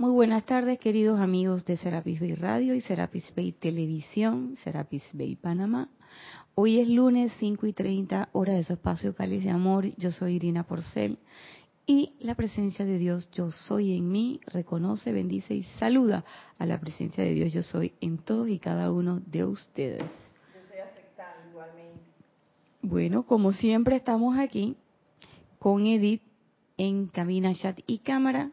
Muy buenas tardes, queridos amigos de Serapis Bay Radio y Serapis Bay Televisión, Serapis Bay Panamá. Hoy es lunes 5 y 30, hora de su espacio Cáliz de Amor. Yo soy Irina Porcel y la presencia de Dios, yo soy en mí, reconoce, bendice y saluda a la presencia de Dios, yo soy en todos y cada uno de ustedes. Yo soy aceptada igualmente. Bueno, como siempre estamos aquí con Edith en cabina, chat y cámara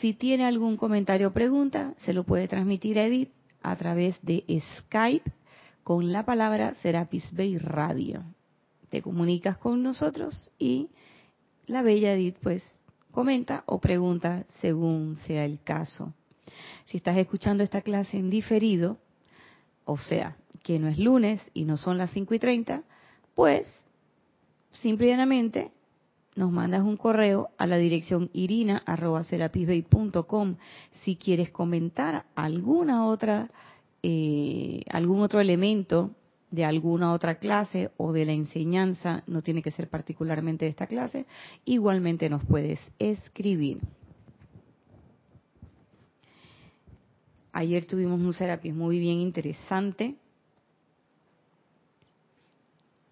si tiene algún comentario o pregunta, se lo puede transmitir a Edith a través de Skype con la palabra Serapis Bay Radio. Te comunicas con nosotros y la bella Edith pues comenta o pregunta según sea el caso. Si estás escuchando esta clase en diferido, o sea, que no es lunes y no son las 5 y 30, pues simplemente nos mandas un correo a la dirección irina.com si quieres comentar alguna otra, eh, algún otro elemento de alguna otra clase o de la enseñanza, no tiene que ser particularmente de esta clase, igualmente nos puedes escribir. Ayer tuvimos un Serapis muy bien interesante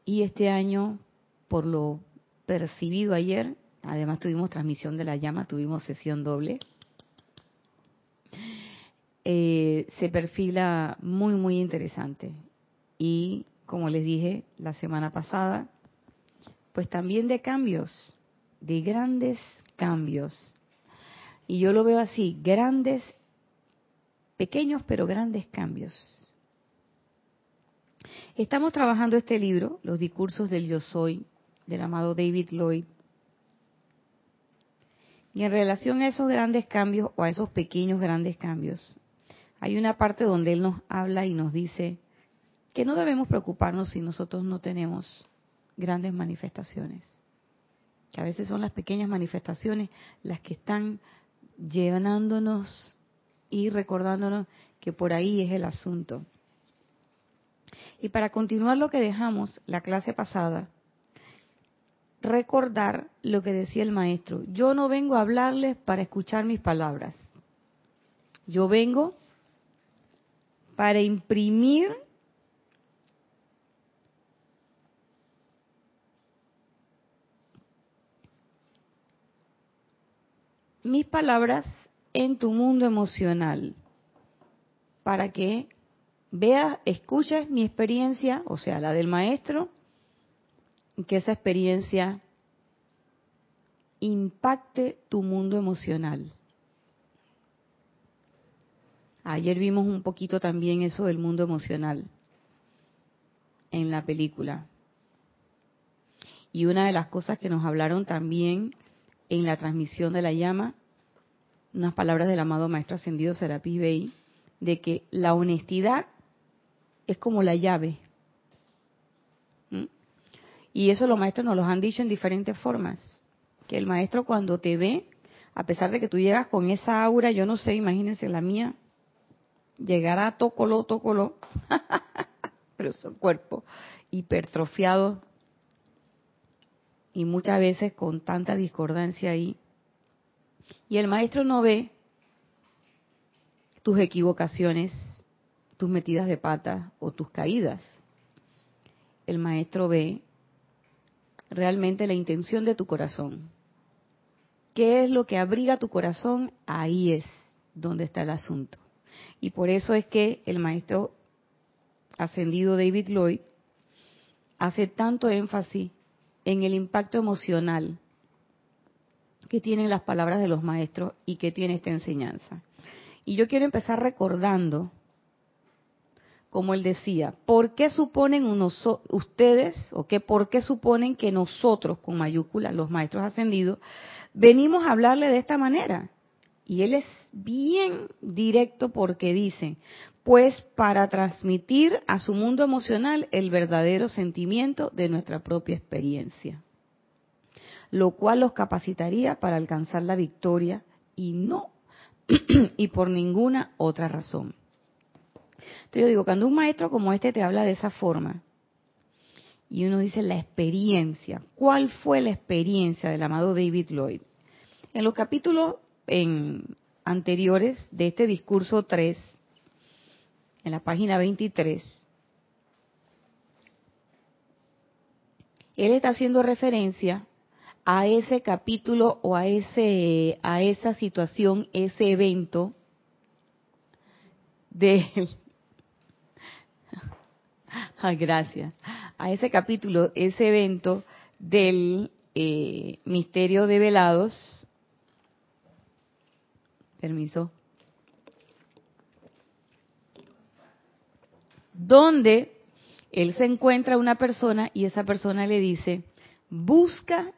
y este año, por lo percibido ayer, además tuvimos transmisión de la llama, tuvimos sesión doble, eh, se perfila muy, muy interesante. Y como les dije la semana pasada, pues también de cambios, de grandes cambios. Y yo lo veo así, grandes, pequeños pero grandes cambios. Estamos trabajando este libro, Los discursos del yo soy, del amado David Lloyd. Y en relación a esos grandes cambios o a esos pequeños grandes cambios, hay una parte donde él nos habla y nos dice que no debemos preocuparnos si nosotros no tenemos grandes manifestaciones. Que a veces son las pequeñas manifestaciones las que están llenándonos y recordándonos que por ahí es el asunto. Y para continuar lo que dejamos la clase pasada, recordar lo que decía el maestro. Yo no vengo a hablarles para escuchar mis palabras. Yo vengo para imprimir mis palabras en tu mundo emocional para que veas, escuches mi experiencia, o sea, la del maestro, que esa experiencia impacte tu mundo emocional. Ayer vimos un poquito también eso del mundo emocional en la película. Y una de las cosas que nos hablaron también en la transmisión de la llama, unas palabras del amado Maestro Ascendido Serapis Bey, de que la honestidad es como la llave y eso los maestros nos lo han dicho en diferentes formas. Que el maestro cuando te ve, a pesar de que tú llegas con esa aura, yo no sé, imagínense la mía, llegará tócolo, tócolo, pero su cuerpo hipertrofiado y muchas veces con tanta discordancia ahí. Y el maestro no ve tus equivocaciones, tus metidas de pata o tus caídas. El maestro ve realmente la intención de tu corazón. ¿Qué es lo que abriga tu corazón? Ahí es donde está el asunto. Y por eso es que el maestro ascendido David Lloyd hace tanto énfasis en el impacto emocional que tienen las palabras de los maestros y que tiene esta enseñanza. Y yo quiero empezar recordando como él decía, ¿por qué suponen ustedes, o qué, por qué suponen que nosotros, con mayúsculas, los maestros ascendidos, venimos a hablarle de esta manera? Y él es bien directo porque dice, pues para transmitir a su mundo emocional el verdadero sentimiento de nuestra propia experiencia, lo cual los capacitaría para alcanzar la victoria y no, y por ninguna otra razón. Entonces yo digo, cuando un maestro como este te habla de esa forma, y uno dice la experiencia, ¿cuál fue la experiencia del amado David Lloyd? En los capítulos anteriores de este discurso 3, en la página 23, él está haciendo referencia a ese capítulo o a ese a esa situación, ese evento de ah, gracias a ese capítulo, ese evento del eh, misterio de velados. Permiso. Donde él se encuentra una persona y esa persona le dice, busca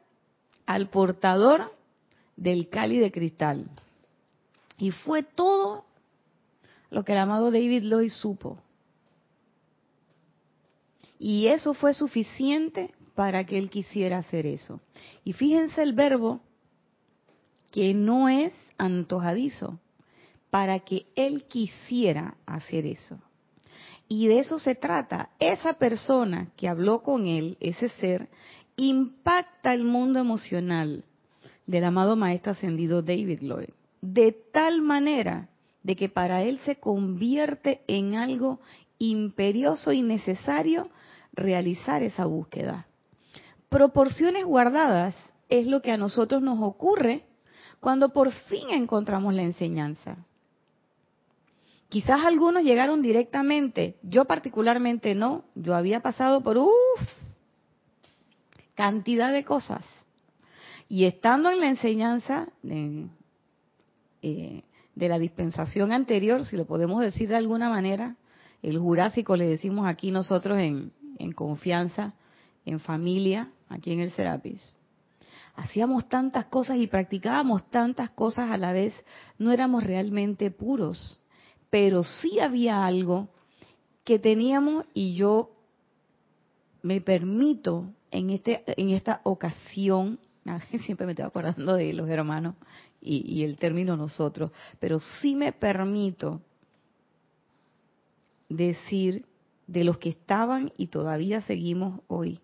al portador del cáliz de cristal. Y fue todo lo que el amado David Lloyd supo. Y eso fue suficiente para que él quisiera hacer eso. Y fíjense el verbo que no es antojadizo, para que él quisiera hacer eso. Y de eso se trata. Esa persona que habló con él, ese ser, impacta el mundo emocional del amado Maestro Ascendido David Lloyd. De tal manera de que para él se convierte en algo imperioso y necesario realizar esa búsqueda. Proporciones guardadas es lo que a nosotros nos ocurre cuando por fin encontramos la enseñanza. Quizás algunos llegaron directamente, yo particularmente no, yo había pasado por uff, cantidad de cosas. Y estando en la enseñanza de, eh, de la dispensación anterior, si lo podemos decir de alguna manera, el jurásico le decimos aquí nosotros en, en confianza, en familia, aquí en el Serapis. Hacíamos tantas cosas y practicábamos tantas cosas a la vez, no éramos realmente puros pero sí había algo que teníamos y yo me permito en este en esta ocasión siempre me estoy acordando de los hermanos y, y, el término nosotros pero sí me permito decir de los que estaban y todavía seguimos hoy.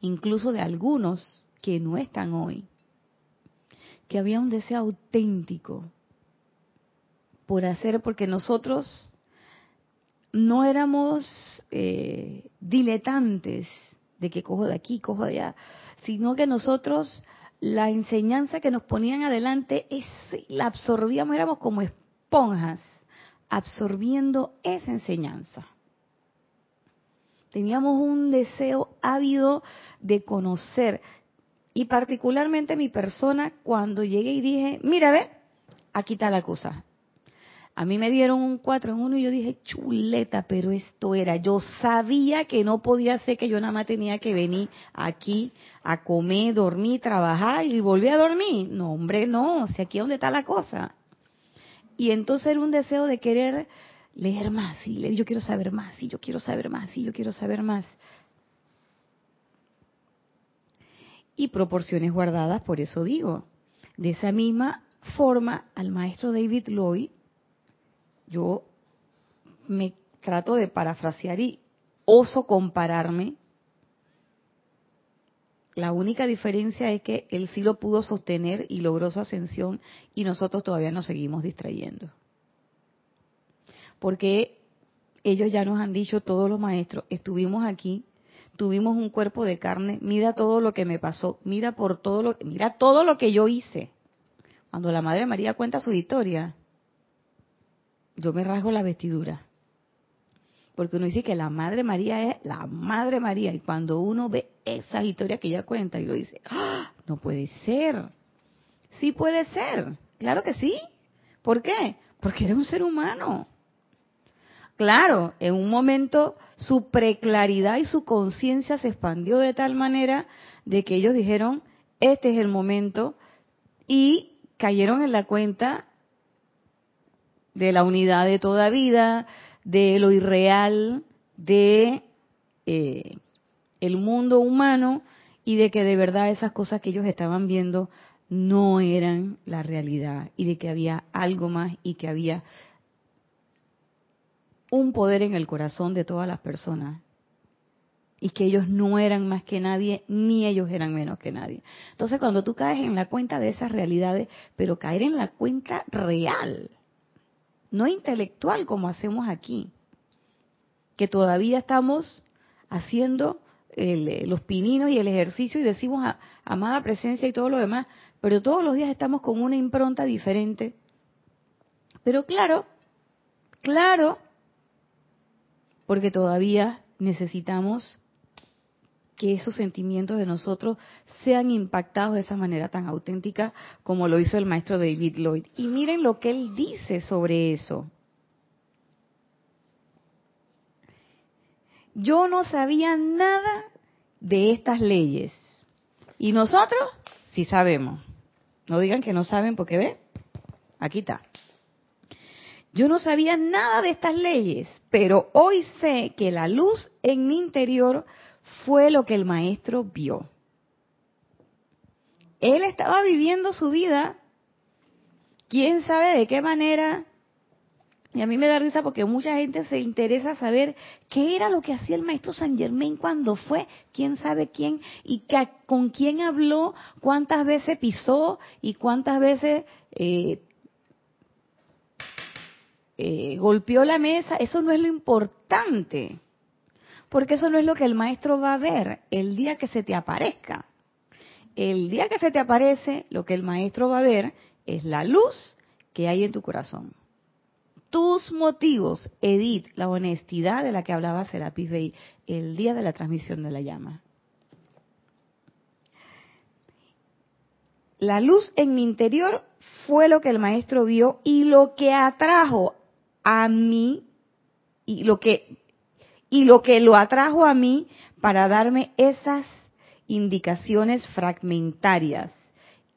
Incluso de algunos que no están hoy. Que había un deseo auténtico por hacer, porque nosotros no éramos eh, diletantes de que cojo de aquí, cojo de allá, sino que nosotros la enseñanza que nos ponían adelante es, la absorbíamos, éramos como esponjas absorbiendo esa enseñanza. Teníamos un deseo ávido de conocer y particularmente mi persona cuando llegué y dije, mira, ve, aquí está la cosa, a mí me dieron un 4 en uno y yo dije, chuleta, pero esto era. Yo sabía que no podía ser que yo nada más tenía que venir aquí a comer, dormir, trabajar y volver a dormir. No, hombre, no, sea, aquí es donde está la cosa. Y entonces era un deseo de querer leer más, y leer, yo quiero saber más, y yo quiero saber más, y yo quiero saber más. Y proporciones guardadas, por eso digo. De esa misma forma, al maestro David Lloyd yo me trato de parafrasear y oso compararme. La única diferencia es que él sí lo pudo sostener y logró su ascensión y nosotros todavía nos seguimos distrayendo. Porque ellos ya nos han dicho, todos los maestros, estuvimos aquí, tuvimos un cuerpo de carne, mira todo lo que me pasó, mira por todo lo, mira todo lo que yo hice. Cuando la Madre María cuenta su historia, yo me rasgo la vestidura. Porque uno dice que la Madre María es la Madre María. Y cuando uno ve esas historias que ella cuenta, y lo dice, ¡Ah! no puede ser. Sí puede ser. Claro que sí. ¿Por qué? Porque era un ser humano. Claro, en un momento su preclaridad y su conciencia se expandió de tal manera de que ellos dijeron, este es el momento, y cayeron en la cuenta de la unidad de toda vida, de lo irreal, de eh, el mundo humano y de que de verdad esas cosas que ellos estaban viendo no eran la realidad y de que había algo más y que había un poder en el corazón de todas las personas y que ellos no eran más que nadie, ni ellos eran menos que nadie. Entonces, cuando tú caes en la cuenta de esas realidades, pero caer en la cuenta real, no intelectual como hacemos aquí, que todavía estamos haciendo eh, los pininos y el ejercicio y decimos amada presencia y todo lo demás, pero todos los días estamos con una impronta diferente. Pero claro, claro, porque todavía necesitamos que esos sentimientos de nosotros sean impactados de esa manera tan auténtica como lo hizo el maestro David Lloyd. Y miren lo que él dice sobre eso. Yo no sabía nada de estas leyes. Y nosotros sí sabemos. No digan que no saben porque ve, aquí está. Yo no sabía nada de estas leyes, pero hoy sé que la luz en mi interior fue lo que el maestro vio. Él estaba viviendo su vida, quién sabe de qué manera, y a mí me da risa porque mucha gente se interesa saber qué era lo que hacía el maestro San Germain cuando fue, quién sabe quién, y con quién habló, cuántas veces pisó y cuántas veces eh, eh, golpeó la mesa. Eso no es lo importante, porque eso no es lo que el maestro va a ver el día que se te aparezca. El día que se te aparece, lo que el maestro va a ver es la luz que hay en tu corazón tus motivos, Edith, la honestidad de la que hablaba Serapis Bey el día de la transmisión de la llama. La luz en mi interior fue lo que el maestro vio y lo que atrajo a mí y lo que y lo que lo atrajo a mí para darme esas indicaciones fragmentarias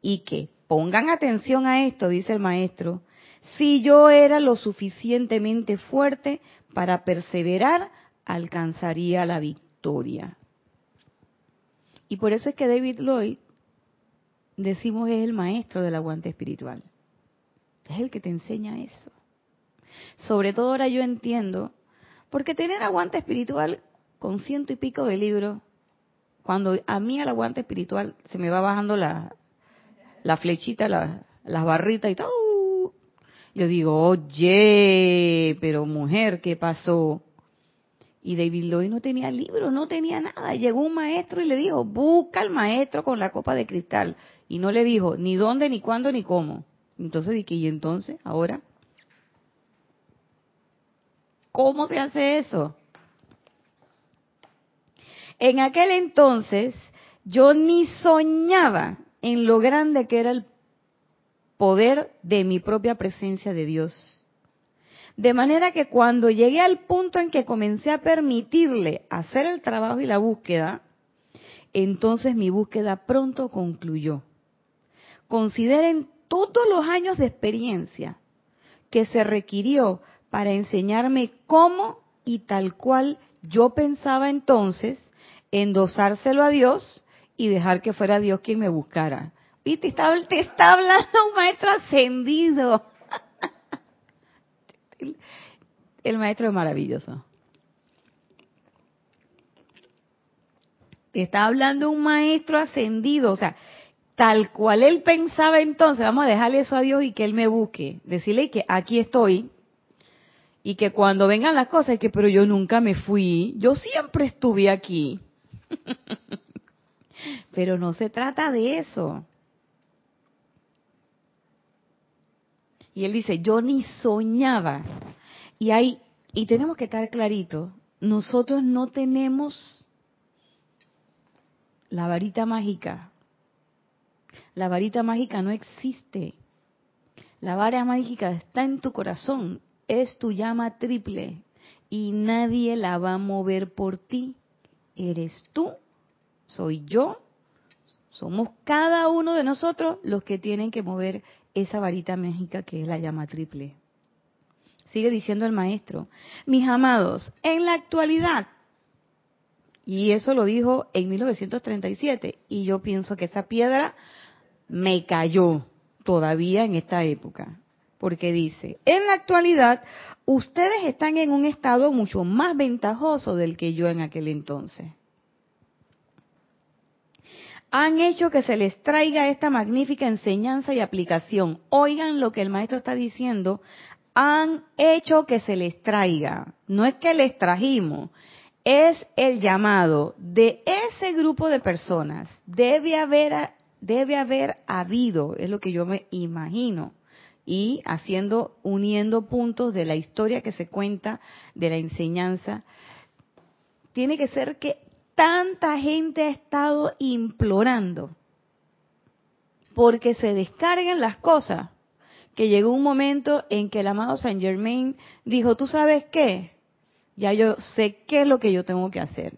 y que pongan atención a esto, dice el maestro, si yo era lo suficientemente fuerte para perseverar, alcanzaría la victoria. Y por eso es que David Lloyd, decimos, es el maestro del aguante espiritual. Es el que te enseña eso. Sobre todo ahora yo entiendo, porque tener aguante espiritual con ciento y pico de libros, cuando a mí al aguante espiritual se me va bajando la, la flechita, las barritas y todo, yo digo, oye, pero mujer, ¿qué pasó? Y David Lloyd no tenía libro, no tenía nada. Llegó un maestro y le dijo, busca al maestro con la copa de cristal. Y no le dijo ni dónde, ni cuándo, ni cómo. Entonces dije, ¿y entonces? ¿Ahora? ¿Cómo se hace eso? En aquel entonces yo ni soñaba en lo grande que era el poder de mi propia presencia de Dios. De manera que cuando llegué al punto en que comencé a permitirle hacer el trabajo y la búsqueda, entonces mi búsqueda pronto concluyó. Consideren todos los años de experiencia que se requirió para enseñarme cómo y tal cual yo pensaba entonces endosárselo a Dios y dejar que fuera Dios quien me buscara. Te está, hablando un maestro ascendido. El maestro es maravilloso. Te está hablando un maestro ascendido, o sea, tal cual él pensaba entonces, vamos a dejarle eso a Dios y que él me busque. Decirle que aquí estoy y que cuando vengan las cosas, que pero yo nunca me fui, yo siempre estuve aquí. pero no se trata de eso. Y él dice, yo ni soñaba. Y hay, y tenemos que estar clarito, nosotros no tenemos la varita mágica. La varita mágica no existe. La vara mágica está en tu corazón, es tu llama triple y nadie la va a mover por ti. Eres tú, soy yo, somos cada uno de nosotros los que tienen que mover esa varita mágica que es la llama triple. Sigue diciendo el maestro, mis amados, en la actualidad, y eso lo dijo en 1937, y yo pienso que esa piedra me cayó todavía en esta época, porque dice, en la actualidad ustedes están en un estado mucho más ventajoso del que yo en aquel entonces. han hecho que se les traiga esta magnífica enseñanza y aplicación. Oigan lo que el maestro está diciendo, han hecho que se les traiga. No es que les trajimos, es el llamado de ese grupo de personas. Debe haber, debe haber habido, es lo que yo me imagino, y haciendo, uniendo puntos de la historia que se cuenta, de la enseñanza, tiene que ser que tanta gente ha estado implorando porque se descarguen las cosas, que llegó un momento en que el amado Saint Germain dijo, ¿tú sabes qué? Ya yo sé qué es lo que yo tengo que hacer.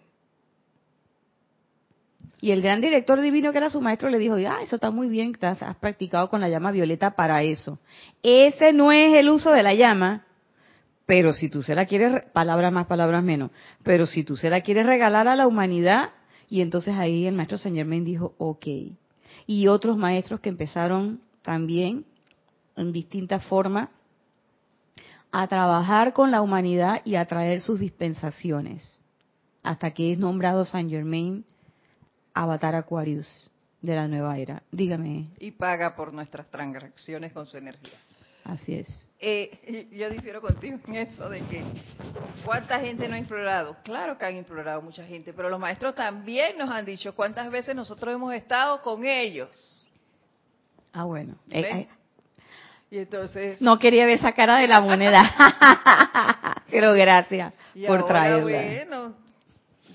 Y el gran director divino que era su maestro le dijo, ah, eso está muy bien, has practicado con la llama violeta para eso. Ese no es el uso de la llama, pero si tú se la quieres, palabras más, palabras menos, pero si tú se la quieres regalar a la humanidad, y entonces ahí el maestro Señor me dijo, ok. Y otros maestros que empezaron también en distintas formas a trabajar con la humanidad y a traer sus dispensaciones, hasta que es nombrado Saint Germain Avatar Aquarius de la nueva era. Dígame. Y paga por nuestras transacciones con su energía. Así es. Eh, yo difiero contigo en eso de que cuánta gente no ha implorado. Claro que han implorado mucha gente, pero los maestros también nos han dicho cuántas veces nosotros hemos estado con ellos. Ah, bueno. Eh, eh. y entonces. No quería ver esa cara de la moneda. pero gracias por traerla. Bueno,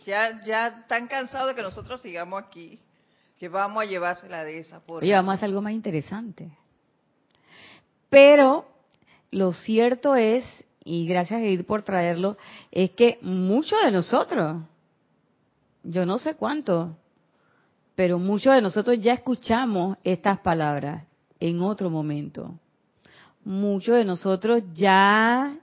ya, ya están cansados de que nosotros sigamos aquí, que vamos a llevársela de esa forma. Y vamos a hacer algo más interesante. Pero lo cierto es, y gracias Edith por traerlo, es que muchos de nosotros, yo no sé cuánto, pero muchos de nosotros ya escuchamos estas palabras en otro momento. Muchos de nosotros ya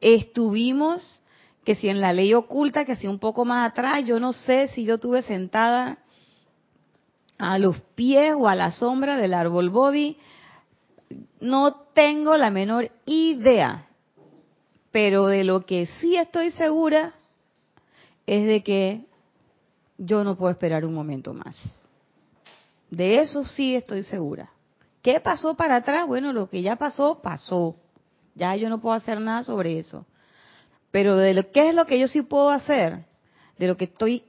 estuvimos que si en la ley oculta, que si un poco más atrás, yo no sé si yo tuve sentada a los pies o a la sombra del árbol Bobby, no tengo la menor idea, pero de lo que sí estoy segura es de que yo no puedo esperar un momento más. De eso sí estoy segura. ¿Qué pasó para atrás? Bueno, lo que ya pasó, pasó. Ya yo no puedo hacer nada sobre eso. Pero de lo, ¿qué es lo que yo sí puedo hacer? De lo que estoy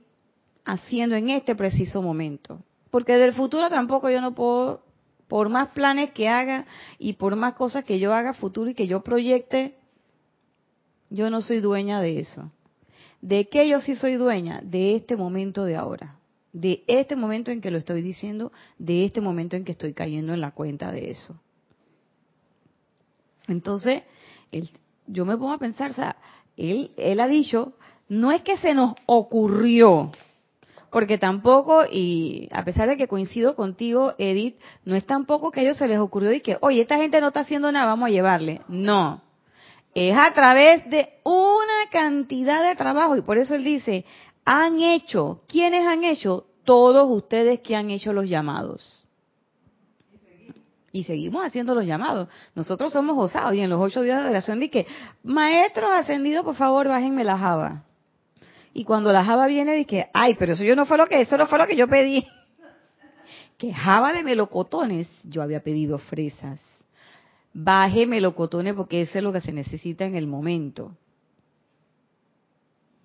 haciendo en este preciso momento. Porque del futuro tampoco yo no puedo, por más planes que haga y por más cosas que yo haga futuro y que yo proyecte, yo no soy dueña de eso. ¿De qué yo sí soy dueña? De este momento de ahora. De este momento en que lo estoy diciendo, de este momento en que estoy cayendo en la cuenta de eso. Entonces, yo me pongo a pensar, o sea, él, él ha dicho, no es que se nos ocurrió, porque tampoco, y a pesar de que coincido contigo, Edith, no es tampoco que a ellos se les ocurrió y que, oye, esta gente no está haciendo nada, vamos a llevarle. No. Es a través de una cantidad de trabajo, y por eso él dice, han hecho, ¿quiénes han hecho? Todos ustedes que han hecho los llamados y seguimos haciendo los llamados. Nosotros somos osados y en los ocho días de oración dije, maestros ascendidos, por favor, bájenme la java. Y cuando la java viene, dije, ay, pero eso yo no fue lo que, eso no fue lo que yo pedí. Que java de melocotones, yo había pedido fresas. Baje melocotones porque eso es lo que se necesita en el momento.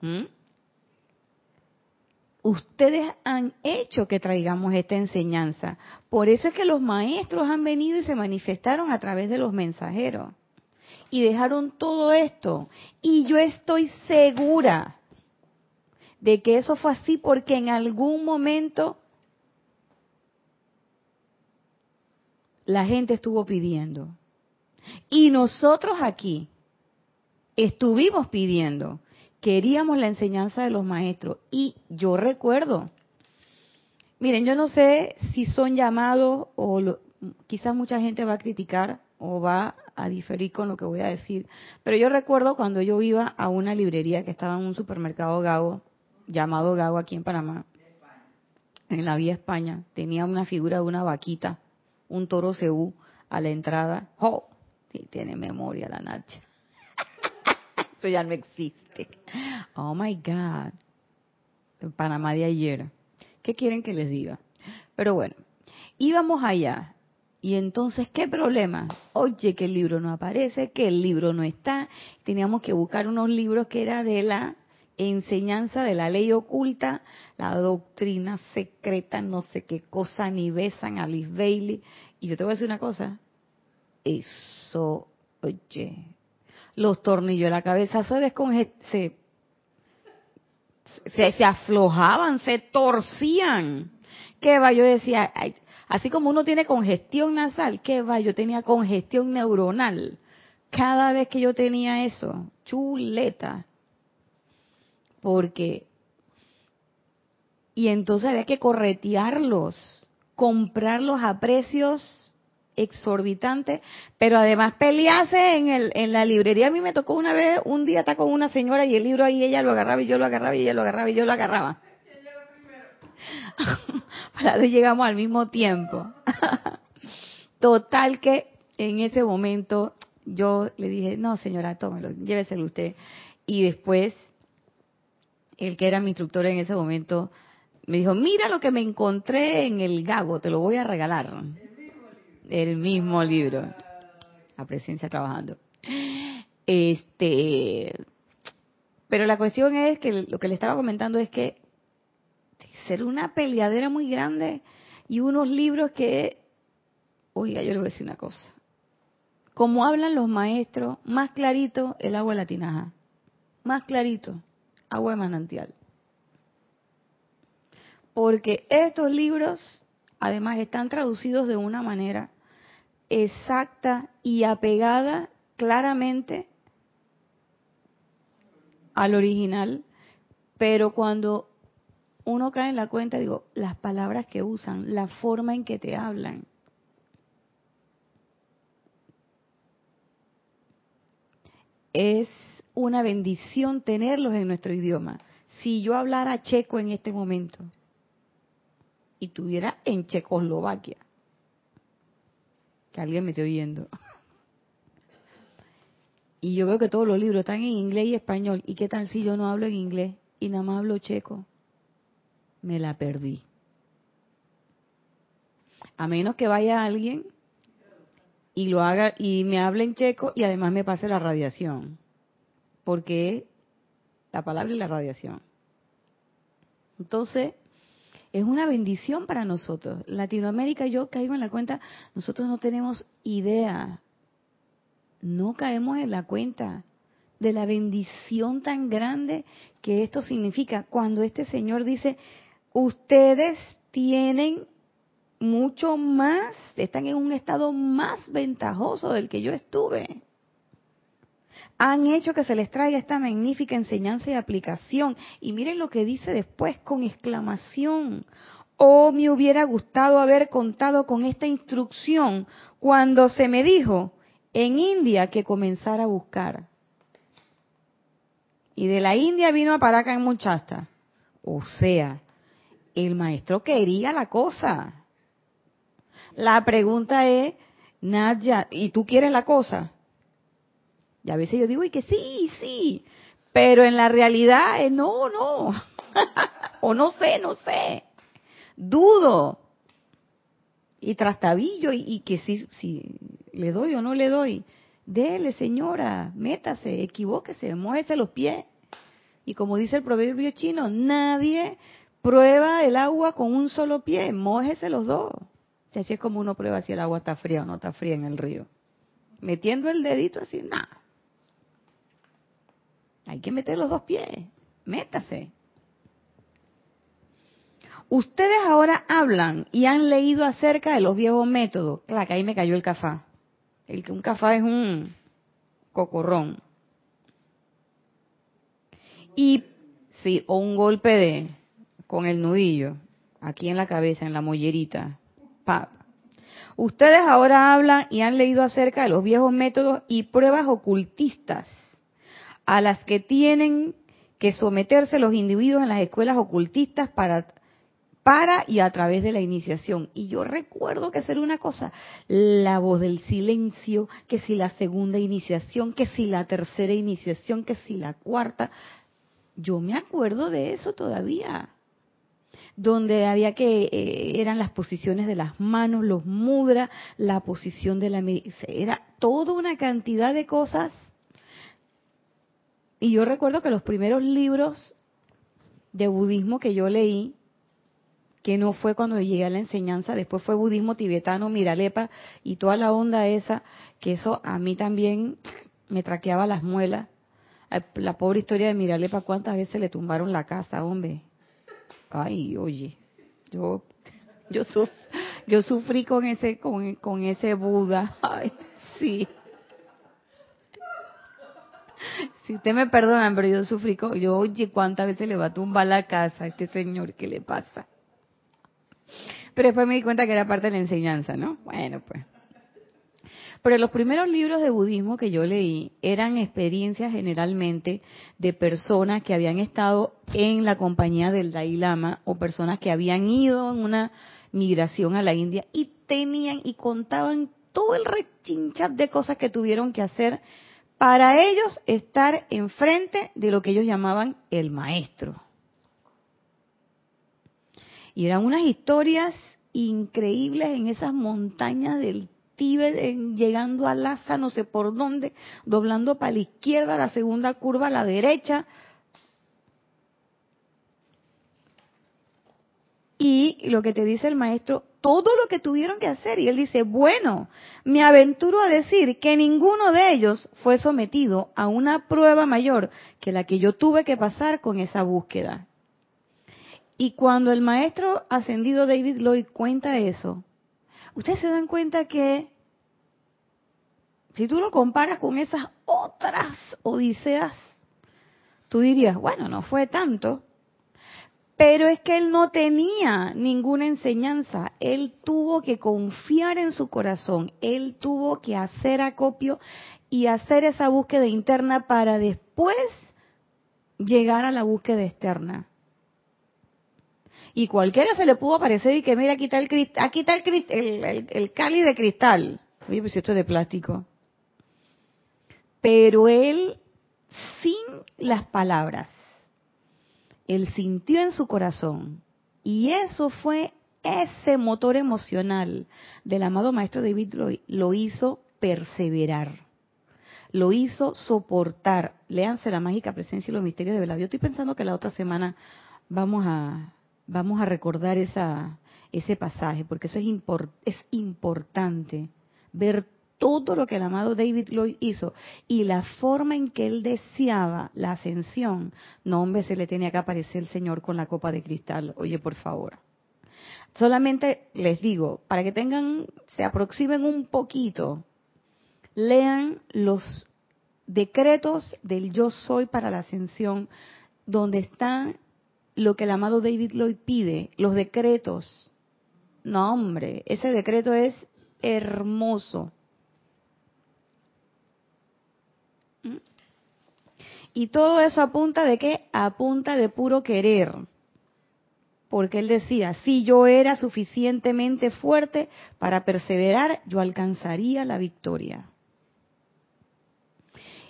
¿Mm? Ustedes han hecho que traigamos esta enseñanza. Por eso es que los maestros han venido y se manifestaron a través de los mensajeros. Y dejaron todo esto. Y yo estoy segura de que eso fue así porque en algún momento la gente estuvo pidiendo. Y nosotros aquí estuvimos pidiendo queríamos la enseñanza de los maestros. Y yo recuerdo, miren, yo no sé si son llamados o quizás mucha gente va a criticar o va a diferir con lo que voy a decir, pero yo recuerdo cuando yo iba a una librería que estaba en un supermercado Gago, llamado Gago aquí en Panamá, en la vía España, tenía una figura de una vaquita, un toro cebú a la entrada. ¡Oh! Sí, tiene memoria la Nacha. Eso ya no existe. Oh my God. En Panamá de ayer. ¿Qué quieren que les diga? Pero bueno, íbamos allá. Y entonces, ¿qué problema? Oye, que el libro no aparece, que el libro no está. Teníamos que buscar unos libros que era de la enseñanza de la ley oculta, la doctrina secreta, no sé qué cosa, ni besan a Liz Bailey. Y yo te voy a decir una cosa, eso, oye, los tornillos de la cabeza se se, se, se aflojaban, se torcían. ¿Qué va? Yo decía, así como uno tiene congestión nasal, ¿qué va? Yo tenía congestión neuronal. Cada vez que yo tenía eso, chuleta porque y entonces había que corretearlos, comprarlos a precios exorbitantes, pero además pelearse en, el, en la librería. A mí me tocó una vez, un día estar con una señora y el libro ahí, ella lo agarraba y yo lo agarraba y ella lo agarraba y yo lo agarraba. Para dos llegamos al mismo tiempo. Total que en ese momento yo le dije, no señora, tómelo, lléveselo usted. Y después el que era mi instructor en ese momento, me dijo, mira lo que me encontré en el Gago, te lo voy a regalar. El mismo libro. La presencia trabajando. Este, pero la cuestión es que lo que le estaba comentando es que ser una peleadera muy grande y unos libros que, oiga, yo le voy a decir una cosa. Como hablan los maestros, más clarito el agua de la tinaja. Más clarito agua de manantial. Porque estos libros, además, están traducidos de una manera exacta y apegada claramente al original, pero cuando uno cae en la cuenta, digo, las palabras que usan, la forma en que te hablan. Es una bendición tenerlos en nuestro idioma. Si yo hablara checo en este momento y tuviera en Checoslovaquia, alguien me esté oyendo, y yo veo que todos los libros están en inglés y español, ¿y qué tal si yo no hablo en inglés y nada más hablo checo? Me la perdí. A menos que vaya alguien y lo haga y me hable en checo y además me pase la radiación porque la palabra y la radiación. Entonces, es una bendición para nosotros. Latinoamérica, yo caigo en la cuenta, nosotros no tenemos idea, no caemos en la cuenta de la bendición tan grande que esto significa cuando este Señor dice, ustedes tienen mucho más, están en un estado más ventajoso del que yo estuve han hecho que se les traiga esta magnífica enseñanza y aplicación. Y miren lo que dice después con exclamación. Oh, me hubiera gustado haber contado con esta instrucción cuando se me dijo en India que comenzara a buscar. Y de la India vino a Paraca en Muchasta. O sea, el maestro quería la cosa. La pregunta es, Nadia, ¿y tú quieres la cosa? Y a veces yo digo, y que sí, sí, pero en la realidad es no, no. o no sé, no sé. Dudo. Y trastabillo y, y que si, si le doy o no le doy. Dele, señora, métase, equivóquese, muévese los pies. Y como dice el proverbio chino, nadie prueba el agua con un solo pie, mójese los dos. así es como uno prueba si el agua está fría o no está fría en el río. Metiendo el dedito así, nada. Hay que meter los dos pies. Métase. Ustedes ahora hablan y han leído acerca de los viejos métodos. Claro, que ahí me cayó el cafá. El que un cafá es un cocorrón. Y sí, o un golpe de con el nudillo aquí en la cabeza, en la mollerita. Ustedes ahora hablan y han leído acerca de los viejos métodos y pruebas ocultistas a las que tienen que someterse los individuos en las escuelas ocultistas para para y a través de la iniciación. Y yo recuerdo que hacer una cosa, la voz del silencio, que si la segunda iniciación, que si la tercera iniciación, que si la cuarta. Yo me acuerdo de eso todavía. donde había que, eh, eran las posiciones de las manos, los mudras, la posición de la... Era toda una cantidad de cosas. Y yo recuerdo que los primeros libros de budismo que yo leí, que no fue cuando llegué a la enseñanza, después fue budismo tibetano, Miralepa y toda la onda esa, que eso a mí también me traqueaba las muelas. La pobre historia de Miralepa, ¿cuántas veces le tumbaron la casa, hombre? ay, oye, yo yo yo sufrí con ese con, con ese Buda, ay, sí. Si usted me perdona, pero yo sufrí yo oye, cuántas veces le va a tumbar la casa a este señor, ¿qué le pasa? Pero después me di cuenta que era parte de la enseñanza, ¿no? Bueno, pues. Pero los primeros libros de budismo que yo leí eran experiencias generalmente de personas que habían estado en la compañía del Dalai Lama o personas que habían ido en una migración a la India y tenían y contaban todo el rechinchat de cosas que tuvieron que hacer para ellos estar enfrente de lo que ellos llamaban el maestro. Y eran unas historias increíbles en esas montañas del llegando a Laza, no sé por dónde, doblando para la izquierda, la segunda curva a la derecha. Y lo que te dice el maestro, todo lo que tuvieron que hacer. Y él dice, bueno, me aventuro a decir que ninguno de ellos fue sometido a una prueba mayor que la que yo tuve que pasar con esa búsqueda. Y cuando el maestro ascendido David Lloyd cuenta eso, ustedes se dan cuenta que si tú lo comparas con esas otras odiseas, tú dirías, bueno, no fue tanto. Pero es que él no tenía ninguna enseñanza. Él tuvo que confiar en su corazón. Él tuvo que hacer acopio y hacer esa búsqueda interna para después llegar a la búsqueda externa. Y cualquiera se le pudo aparecer y que mira, aquí está el, aquí está el, el, cáliz de cristal. Oye, pues esto es de plástico. Pero él, sin las palabras, él sintió en su corazón. Y eso fue ese motor emocional del amado maestro David lo, hizo perseverar. Lo hizo soportar. Léanse la mágica presencia y los misterios de verdad. Yo estoy pensando que la otra semana vamos a, vamos a recordar esa, ese pasaje, porque eso es, es importante, ver todo lo que el amado David lo hizo y la forma en que él deseaba la ascensión. No, hombre, se le tenía que aparecer el Señor con la copa de cristal. Oye, por favor. Solamente les digo, para que tengan, se aproximen un poquito, lean los decretos del yo soy para la ascensión, donde están lo que el amado David Lloyd pide, los decretos. No, hombre, ese decreto es hermoso. ¿Mm? Y todo eso apunta de qué? Apunta de puro querer. Porque él decía, si yo era suficientemente fuerte para perseverar, yo alcanzaría la victoria.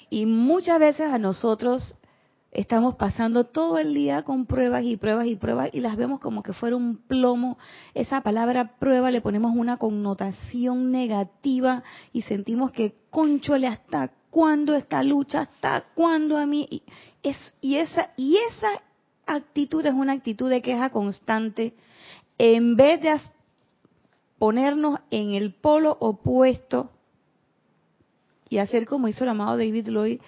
Y muchas veces a nosotros estamos pasando todo el día con pruebas y pruebas y pruebas y las vemos como que fuera un plomo. Esa palabra prueba le ponemos una connotación negativa y sentimos que, conchole, ¿hasta cuándo esta lucha? ¿Hasta cuándo a mí? Y, es, y, esa, y esa actitud es una actitud de queja constante. En vez de ponernos en el polo opuesto y hacer como hizo el amado David Lloyd,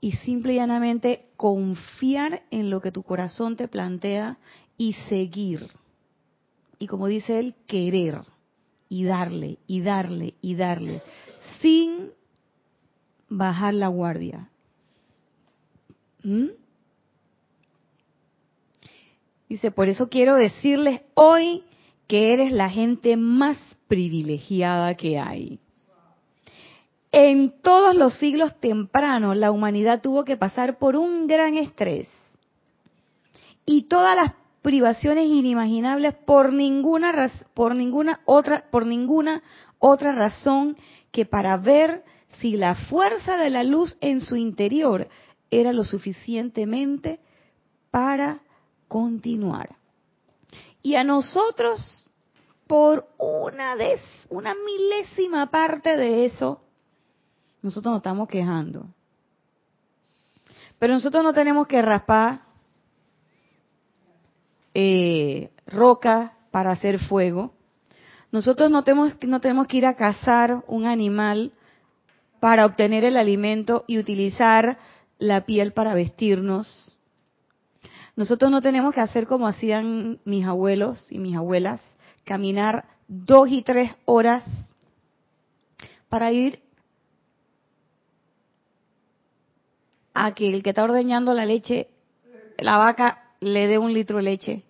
y simple y llanamente confiar en lo que tu corazón te plantea y seguir. Y como dice él, querer y darle y darle y darle sin bajar la guardia. ¿Mm? Dice, por eso quiero decirles hoy que eres la gente más privilegiada que hay. En todos los siglos tempranos la humanidad tuvo que pasar por un gran estrés y todas las privaciones inimaginables por ninguna por ninguna otra por ninguna otra razón que para ver si la fuerza de la luz en su interior era lo suficientemente para continuar. Y a nosotros, por una, vez, una milésima parte de eso, nosotros nos estamos quejando. Pero nosotros no tenemos que raspar eh, roca para hacer fuego. Nosotros no tenemos, no tenemos que ir a cazar un animal para obtener el alimento y utilizar la piel para vestirnos. Nosotros no tenemos que hacer como hacían mis abuelos y mis abuelas, caminar dos y tres horas para ir a que el que está ordeñando la leche, la vaca, le dé un litro de leche.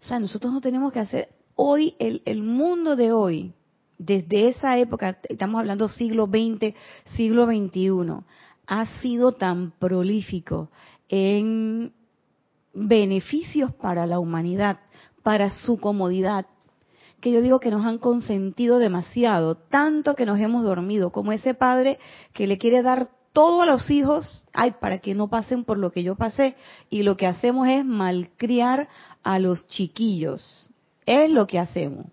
O sea, nosotros no tenemos que hacer hoy, el, el mundo de hoy, desde esa época, estamos hablando siglo XX, siglo XXI, ha sido tan prolífico en beneficios para la humanidad, para su comodidad, que yo digo que nos han consentido demasiado, tanto que nos hemos dormido, como ese padre que le quiere dar todo a los hijos, ay, para que no pasen por lo que yo pasé, y lo que hacemos es malcriar a los chiquillos, es lo que hacemos.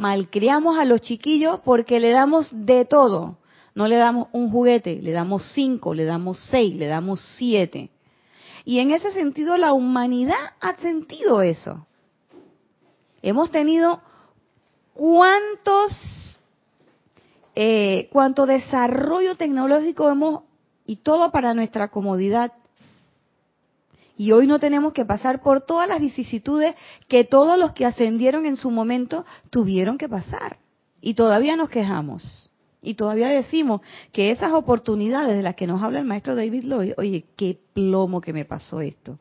Malcriamos a los chiquillos porque le damos de todo. No le damos un juguete, le damos cinco, le damos seis, le damos siete. Y en ese sentido la humanidad ha sentido eso. Hemos tenido cuántos, eh, cuánto desarrollo tecnológico hemos, y todo para nuestra comodidad. Y hoy no tenemos que pasar por todas las vicisitudes que todos los que ascendieron en su momento tuvieron que pasar. Y todavía nos quejamos. Y todavía decimos que esas oportunidades de las que nos habla el maestro David Lloyd, oye, qué plomo que me pasó esto.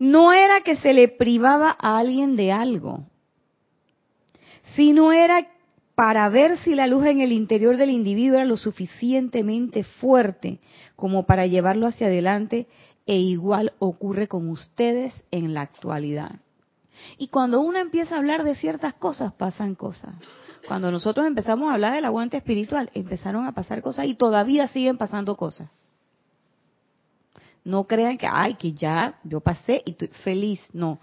No era que se le privaba a alguien de algo, sino era para ver si la luz en el interior del individuo era lo suficientemente fuerte como para llevarlo hacia adelante e igual ocurre con ustedes en la actualidad. Y cuando uno empieza a hablar de ciertas cosas, pasan cosas. Cuando nosotros empezamos a hablar del aguante espiritual, empezaron a pasar cosas y todavía siguen pasando cosas. No crean que, ay, que ya yo pasé y estoy feliz. No,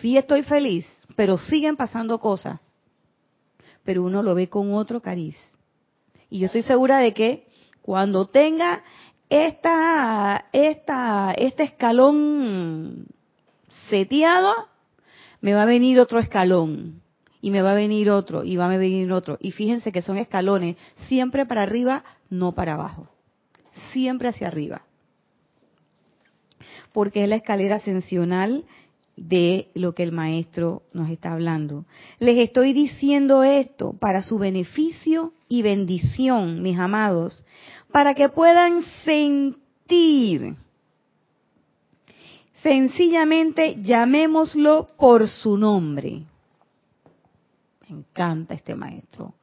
sí estoy feliz, pero siguen pasando cosas. Pero uno lo ve con otro cariz. Y yo estoy segura de que cuando tenga esta, esta, este escalón seteado, me va a venir otro escalón y me va a venir otro y va a venir otro. Y fíjense que son escalones siempre para arriba, no para abajo. Siempre hacia arriba. Porque es la escalera ascensional de lo que el maestro nos está hablando. Les estoy diciendo esto para su beneficio y bendición, mis amados, para que puedan sentir Sencillamente llamémoslo por su nombre. Me encanta este maestro.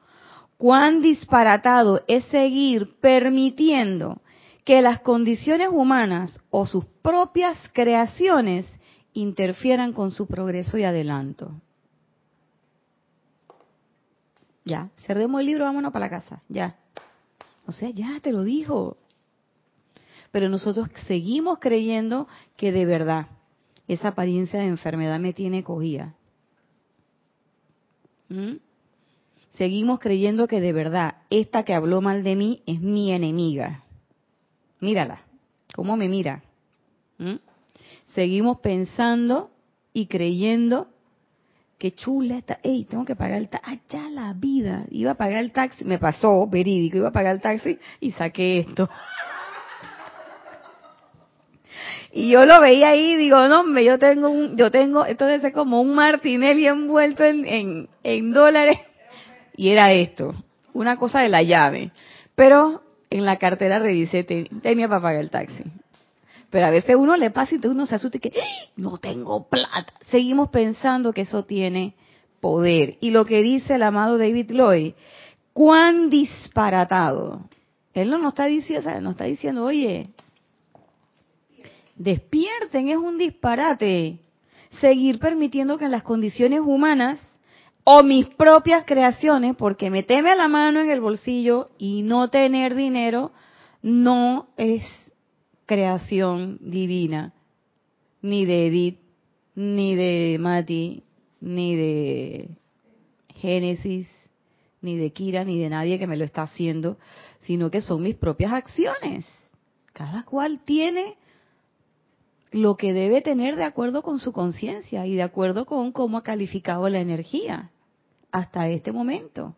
Cuán disparatado es seguir permitiendo que las condiciones humanas o sus propias creaciones interfieran con su progreso y adelanto. Ya, cerremos el libro, vámonos para la casa, ya. O sea, ya te lo dijo pero nosotros seguimos creyendo que de verdad esa apariencia de enfermedad me tiene cogida. ¿Mm? Seguimos creyendo que de verdad esta que habló mal de mí es mi enemiga. Mírala, cómo me mira. Seguimos pensando y creyendo que chula está, ey, tengo que pagar el taxi, allá la vida, iba a pagar el taxi, me pasó, verídico, iba a pagar el taxi y saqué esto. Y yo lo veía ahí y digo, no, hombre, yo tengo un, yo tengo, esto debe ser como un martinelli envuelto en, en, en dólares. Y era esto, una cosa de la llave. Pero en la cartera revisé, tenía para pagar el taxi. Pero a veces uno le pasa y uno se asusta y que, ¡Ah! no tengo plata. Seguimos pensando que eso tiene poder. Y lo que dice el amado David Lloyd, cuán disparatado. Él no nos está diciendo, está diciendo, oye, despierten, es un disparate. Seguir permitiendo que en las condiciones humanas o mis propias creaciones, porque meterme la mano en el bolsillo y no tener dinero no es creación divina. ni de Edith, ni de Mati, ni de Génesis, ni de Kira, ni de nadie que me lo está haciendo, sino que son mis propias acciones. Cada cual tiene lo que debe tener de acuerdo con su conciencia y de acuerdo con cómo ha calificado la energía hasta este momento.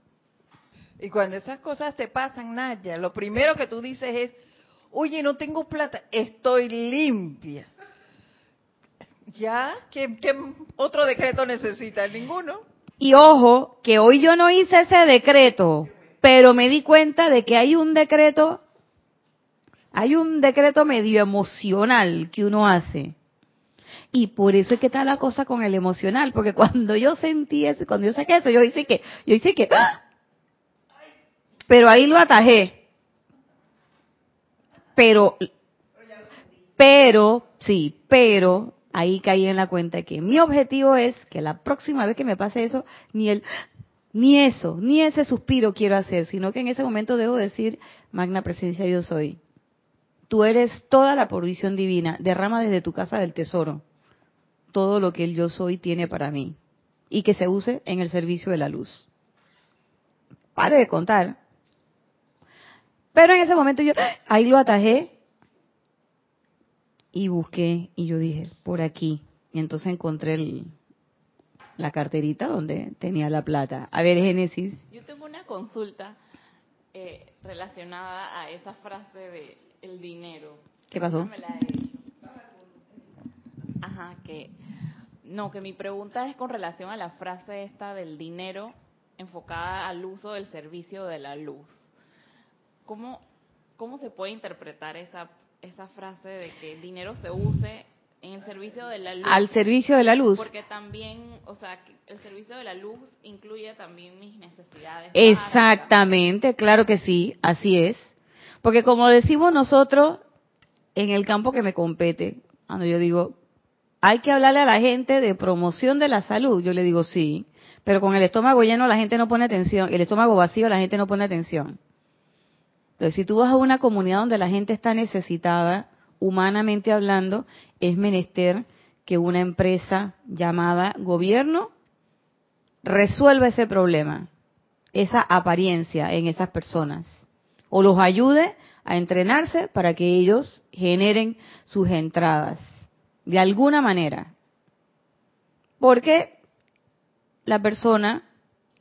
Y cuando esas cosas te pasan, Naya, lo primero que tú dices es, oye, no tengo plata, estoy limpia. ¿Ya? ¿Qué, otro decreto necesita? Ninguno. Y ojo, que hoy yo no hice ese decreto, pero me di cuenta de que hay un decreto, hay un decreto medio emocional que uno hace. Y por eso es que está la cosa con el emocional, porque cuando yo sentí eso, cuando yo saqué eso, yo hice que, yo hice que, ¡ah! pero ahí lo atajé. Pero, pero, sí, pero ahí caí en la cuenta que mi objetivo es que la próxima vez que me pase eso, ni el, ni eso, ni ese suspiro quiero hacer, sino que en ese momento debo decir, magna presencia yo soy. Tú eres toda la provisión divina, derrama desde tu casa del tesoro todo lo que el yo soy tiene para mí y que se use en el servicio de la luz. Pare de contar. Pero en ese momento yo ahí lo atajé y busqué y yo dije, por aquí. Y entonces encontré la carterita donde tenía la plata. A ver, Génesis. Yo tengo una consulta eh, relacionada a esa frase de el dinero. ¿Qué pasó? Ajá, que no, que mi pregunta es con relación a la frase esta del dinero enfocada al uso del servicio de la luz. ¿Cómo, cómo se puede interpretar esa esa frase de que el dinero se use en el servicio de la luz. Al servicio de la luz. Porque también, o sea, el servicio de la luz incluye también mis necesidades. Exactamente, claro que sí, así es. Porque como decimos nosotros, en el campo que me compete, cuando yo digo, hay que hablarle a la gente de promoción de la salud, yo le digo sí, pero con el estómago lleno la gente no pone atención, el estómago vacío la gente no pone atención. Entonces, si tú vas a una comunidad donde la gente está necesitada, humanamente hablando, es menester que una empresa llamada gobierno resuelva ese problema, esa apariencia en esas personas, o los ayude a entrenarse para que ellos generen sus entradas, de alguna manera. Porque la persona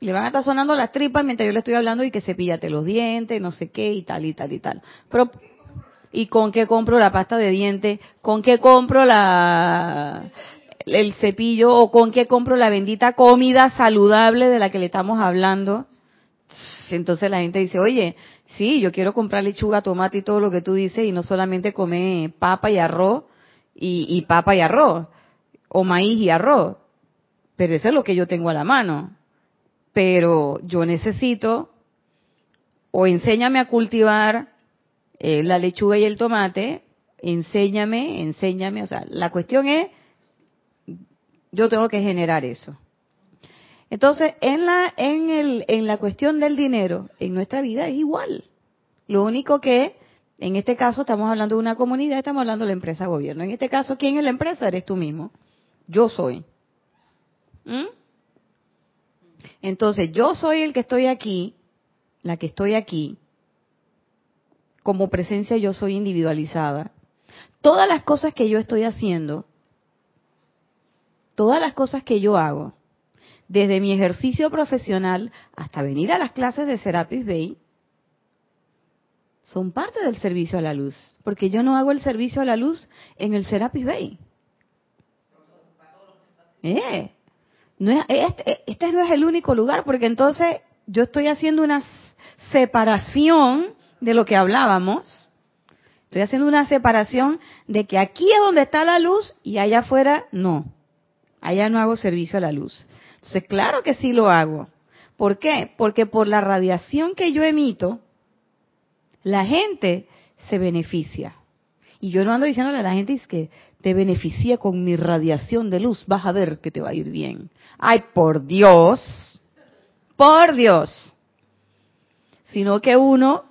le van a estar sonando las tripas mientras yo le estoy hablando y que cepillate los dientes, no sé qué y tal y tal y tal. Pero, ¿y con qué compro la pasta de dientes? ¿Con qué compro la el cepillo o con qué compro la bendita comida saludable de la que le estamos hablando? Entonces la gente dice, oye, sí, yo quiero comprar lechuga, tomate y todo lo que tú dices y no solamente comer papa y arroz y, y papa y arroz o maíz y arroz, pero eso es lo que yo tengo a la mano pero yo necesito o enséñame a cultivar eh, la lechuga y el tomate, enséñame, enséñame, o sea, la cuestión es, yo tengo que generar eso. Entonces, en la, en, el, en la cuestión del dinero, en nuestra vida es igual. Lo único que, en este caso, estamos hablando de una comunidad, estamos hablando de la empresa gobierno. En este caso, ¿quién es la empresa? Eres tú mismo. Yo soy. ¿Mm? Entonces, yo soy el que estoy aquí, la que estoy aquí, como presencia yo soy individualizada. Todas las cosas que yo estoy haciendo, todas las cosas que yo hago, desde mi ejercicio profesional hasta venir a las clases de Serapis Bay, son parte del servicio a la luz, porque yo no hago el servicio a la luz en el Serapis Bay. Eh, este, este, no es el único lugar, porque entonces yo estoy haciendo una separación de lo que hablábamos. Estoy haciendo una separación de que aquí es donde está la luz y allá afuera no. Allá no hago servicio a la luz. Entonces, claro que sí lo hago. ¿Por qué? Porque por la radiación que yo emito, la gente se beneficia. Y yo no ando diciéndole a la gente es que te beneficia con mi radiación de luz, vas a ver que te va a ir bien. Ay, por Dios, por Dios. Sino que uno,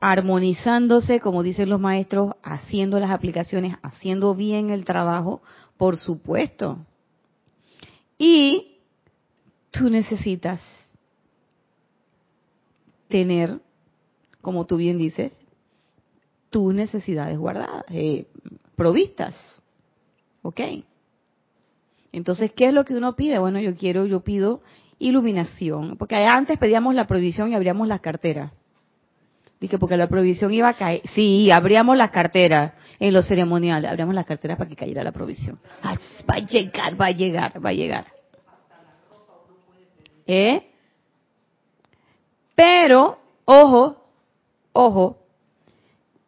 armonizándose, como dicen los maestros, haciendo las aplicaciones, haciendo bien el trabajo, por supuesto. Y tú necesitas tener, como tú bien dices, tus necesidades guardadas, eh, provistas. ¿Ok? Entonces, ¿qué es lo que uno pide? Bueno, yo quiero, yo pido iluminación, porque antes pedíamos la provisión y abríamos las carteras. Dije, porque la provisión iba a caer. Sí, abríamos las carteras en los ceremoniales, abríamos las carteras para que cayera la provisión. va a llegar, va a llegar, va a llegar. ¿Eh? Pero, ojo, ojo,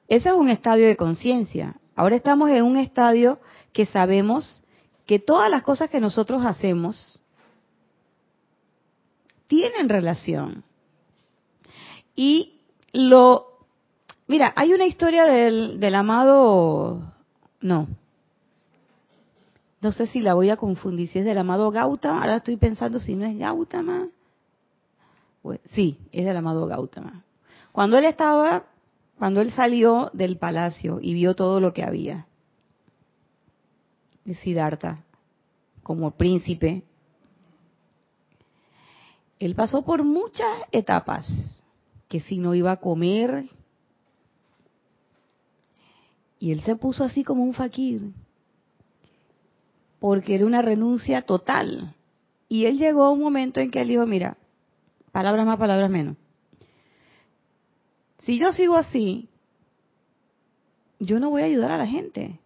ese es un estadio de conciencia. Ahora estamos en un estadio que sabemos que todas las cosas que nosotros hacemos tienen relación. Y lo, mira, hay una historia del, del amado, no, no sé si la voy a confundir, si es del amado Gautama, ahora estoy pensando si no es Gautama. sí, es del amado Gautama. Cuando él estaba, cuando él salió del palacio y vio todo lo que había, de Siddhartha, como príncipe, él pasó por muchas etapas, que si no iba a comer, y él se puso así como un fakir, porque era una renuncia total. Y él llegó a un momento en que él dijo, mira, palabras más, palabras menos. Si yo sigo así, yo no voy a ayudar a la gente.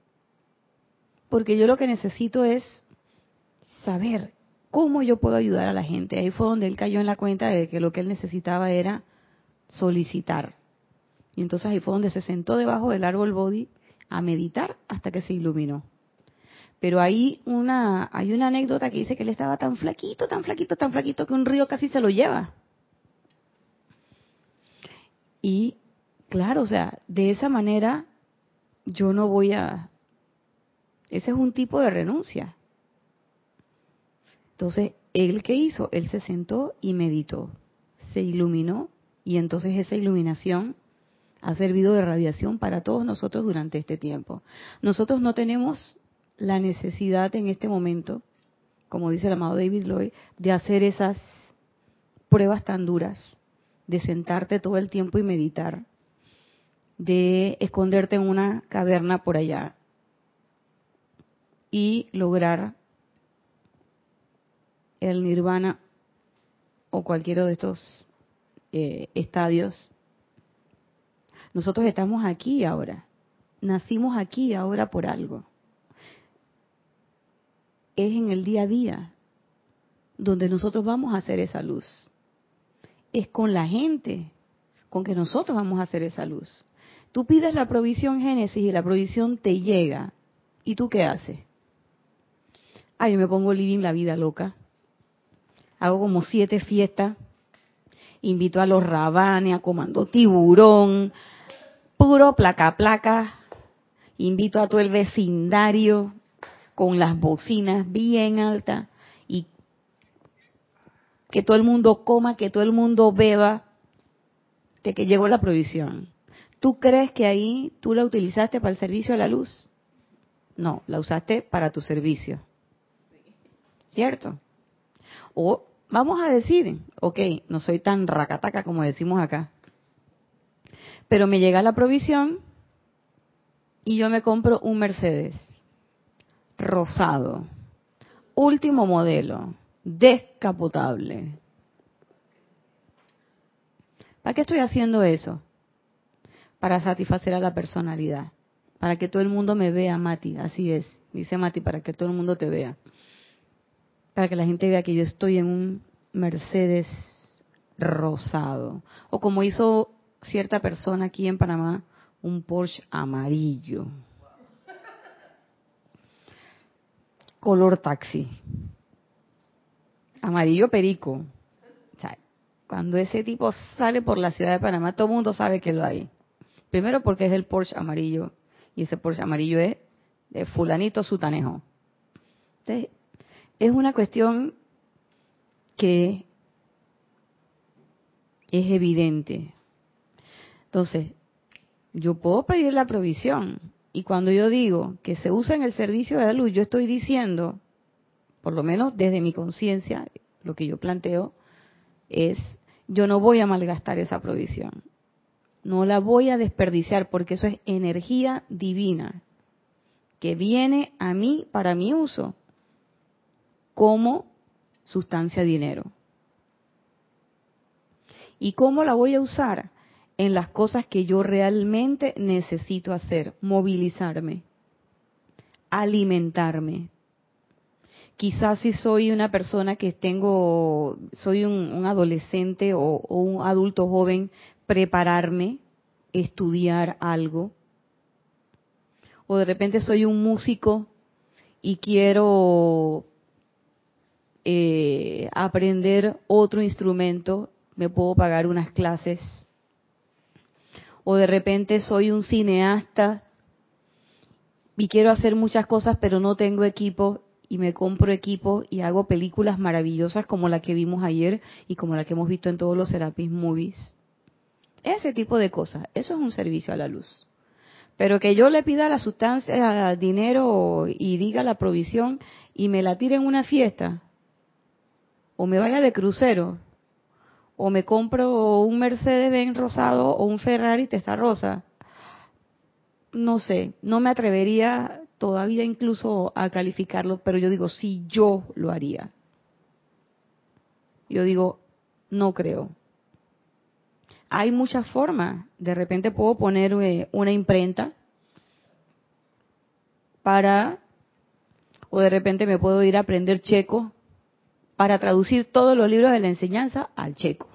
Porque yo lo que necesito es saber cómo yo puedo ayudar a la gente. Ahí fue donde él cayó en la cuenta de que lo que él necesitaba era solicitar. Y entonces ahí fue donde se sentó debajo del árbol Bodhi a meditar hasta que se iluminó. Pero hay una, hay una anécdota que dice que él estaba tan flaquito, tan flaquito, tan flaquito que un río casi se lo lleva. Y claro, o sea, de esa manera yo no voy a... Ese es un tipo de renuncia. Entonces, ¿él qué hizo? Él se sentó y meditó, se iluminó y entonces esa iluminación ha servido de radiación para todos nosotros durante este tiempo. Nosotros no tenemos la necesidad en este momento, como dice el amado David Lloyd, de hacer esas pruebas tan duras, de sentarte todo el tiempo y meditar, de esconderte en una caverna por allá y lograr el nirvana o cualquiera de estos eh, estadios. Nosotros estamos aquí ahora, nacimos aquí ahora por algo es en el día a día donde nosotros vamos a hacer esa luz. Es con la gente con que nosotros vamos a hacer esa luz. Tú pides la provisión Génesis y la provisión te llega. ¿Y tú qué haces? Ay, yo me pongo living la vida loca. Hago como siete fiestas. Invito a los rabanes a comando tiburón. Puro placa placa. Invito a todo el vecindario con las bocinas bien altas y que todo el mundo coma, que todo el mundo beba, de que llegó la provisión. ¿Tú crees que ahí tú la utilizaste para el servicio a la luz? No, la usaste para tu servicio. ¿Cierto? O vamos a decir, ok, no soy tan racataca como decimos acá, pero me llega la provisión y yo me compro un Mercedes rosado, último modelo, descapotable. ¿Para qué estoy haciendo eso? Para satisfacer a la personalidad, para que todo el mundo me vea, Mati, así es, dice Mati, para que todo el mundo te vea, para que la gente vea que yo estoy en un Mercedes rosado, o como hizo cierta persona aquí en Panamá, un Porsche amarillo. color taxi. Amarillo perico. cuando ese tipo sale por la ciudad de Panamá, todo el mundo sabe que lo hay. Primero porque es el Porsche amarillo. Y ese Porsche amarillo es de fulanito sutanejo. Entonces, es una cuestión que es evidente. Entonces, yo puedo pedir la provisión. Y cuando yo digo que se usa en el servicio de la luz, yo estoy diciendo, por lo menos desde mi conciencia, lo que yo planteo es, yo no voy a malgastar esa provisión. No la voy a desperdiciar porque eso es energía divina que viene a mí para mi uso como sustancia dinero. ¿Y cómo la voy a usar? En las cosas que yo realmente necesito hacer, movilizarme, alimentarme. Quizás si soy una persona que tengo, soy un, adolescente o, o un adulto joven, prepararme, estudiar algo. O de repente soy un músico y quiero eh, aprender otro instrumento, me puedo pagar unas clases. O de repente soy un cineasta y quiero hacer muchas cosas, pero no tengo equipo y me compro equipo y hago películas maravillosas como la que vimos ayer y como la que hemos visto en todos los Serapis Movies. Ese tipo de cosas, eso es un servicio a la luz. Pero que yo le pida la sustancia, dinero y diga la provisión y me la tire en una fiesta, o me vaya de crucero, o me compro un Mercedes-Benz rosado o un Ferrari testa rosa. No sé, no me atrevería todavía incluso a calificarlo, pero yo digo, sí, yo lo haría. Yo digo, no creo. Hay muchas formas. De repente puedo poner eh, una imprenta para, o de repente me puedo ir a aprender checo para traducir todos los libros de la enseñanza al checo.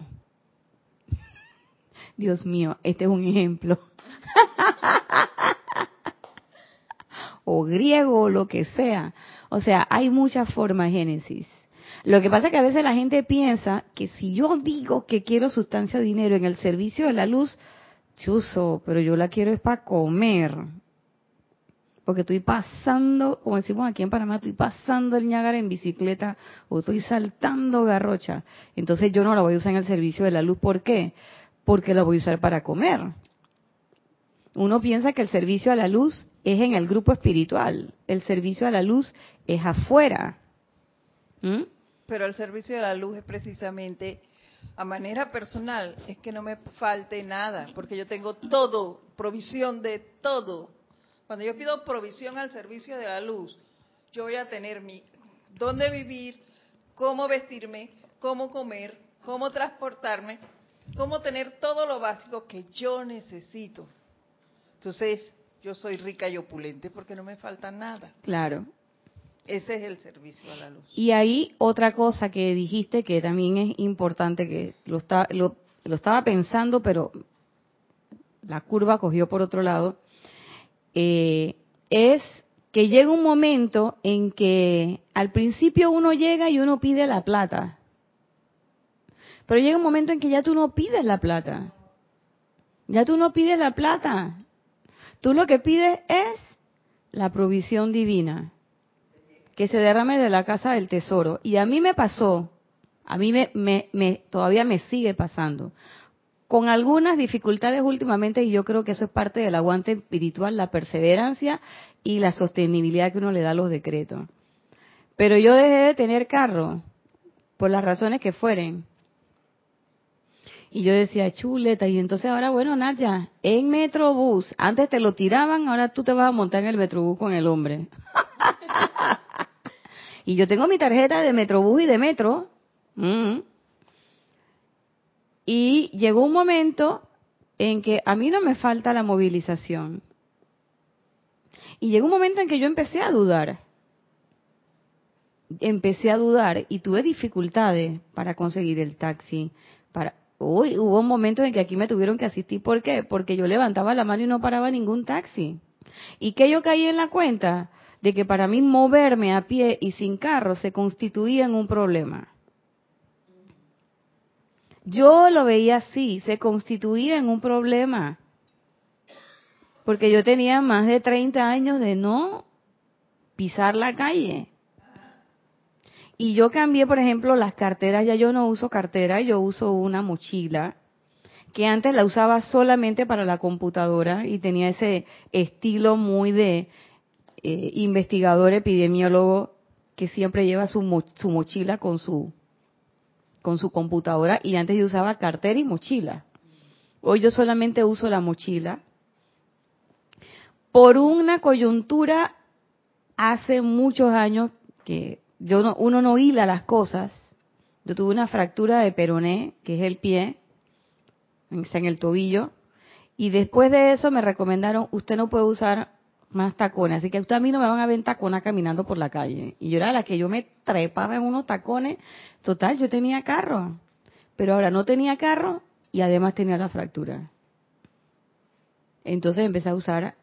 Dios mío, este es un ejemplo. o griego o lo que sea. O sea, hay muchas formas Génesis. Lo que pasa es que a veces la gente piensa que si yo digo que quiero sustancia dinero en el servicio de la luz, chuso, pero yo la quiero es para comer porque estoy pasando, como decimos aquí en Panamá, estoy pasando el Ñágara en bicicleta o estoy saltando garrocha. Entonces yo no la voy a usar en el servicio de la luz. ¿Por qué? Porque la voy a usar para comer. Uno piensa que el servicio a la luz es en el grupo espiritual. El servicio a la luz es afuera. ¿Mm? Pero el servicio a la luz es precisamente a manera personal, es que no me falte nada, porque yo tengo todo, provisión de todo cuando yo pido provisión al servicio de la luz, yo voy a tener mi dónde vivir, cómo vestirme, cómo comer, cómo transportarme, cómo tener todo lo básico que yo necesito. Entonces, yo soy rica y opulente porque no me falta nada. Claro. Ese es el servicio a la luz. Y ahí otra cosa que dijiste que también es importante, que lo, está, lo estaba pensando, pero la curva cogió por otro lado, eh, es que llega un momento en que al principio uno llega y uno pide la plata. Pero llega un momento en que ya tú no pides la plata. Ya tú no pides la plata. Tú lo que pides es la provisión divina. Que se derrame de la casa del tesoro. Y a mí me pasó, a mí me, me todavía me sigue pasando con algunas dificultades últimamente y yo creo que eso es parte del aguante espiritual, la perseverancia y la sostenibilidad que uno le da a los decretos. Pero yo dejé de tener carro por las razones que fueren. Y yo decía, chuleta, y entonces ahora, bueno, Nadia, en Metrobús, antes te lo tiraban, ahora tú te vas a montar en el Metrobús con el hombre. y yo tengo mi tarjeta de Metrobús y de Metro. Mm. Y llegó un momento en que a mí no me falta la movilización. Y llegó un momento en que yo empecé a dudar. Empecé a dudar y tuve dificultades para conseguir el taxi. Para, Uy, hubo momentos en que aquí me tuvieron que asistir. ¿Por qué? Porque yo levantaba la mano y no paraba ningún taxi. ¿Y que yo caí en la cuenta? De que para mí moverme a pie y sin carro se constituía en un problema. Yo lo veía así, se constituía en un problema. Porque yo tenía más de 30 años de no pisar la calle. Y yo cambié, por ejemplo, las carteras, ya yo no uso cartera, yo uso una mochila que antes la usaba solamente para la computadora y tenía ese estilo muy de eh, investigador epidemiólogo que siempre lleva su, su mochila con su con su computadora y antes yo usaba cartera y mochila. Hoy yo solamente uso la mochila. Por una coyuntura hace muchos años que yo no, uno no hila las cosas. Yo tuve una fractura de peroné, que es el pie, en el tobillo, y después de eso me recomendaron, usted no puede usar más tacones, así que usted a mí no me van a ver tacona caminando por la calle. Y yo era la que yo me trepaba en unos tacones, total, yo tenía carro, pero ahora no tenía carro y además tenía la fractura. Entonces empecé a usar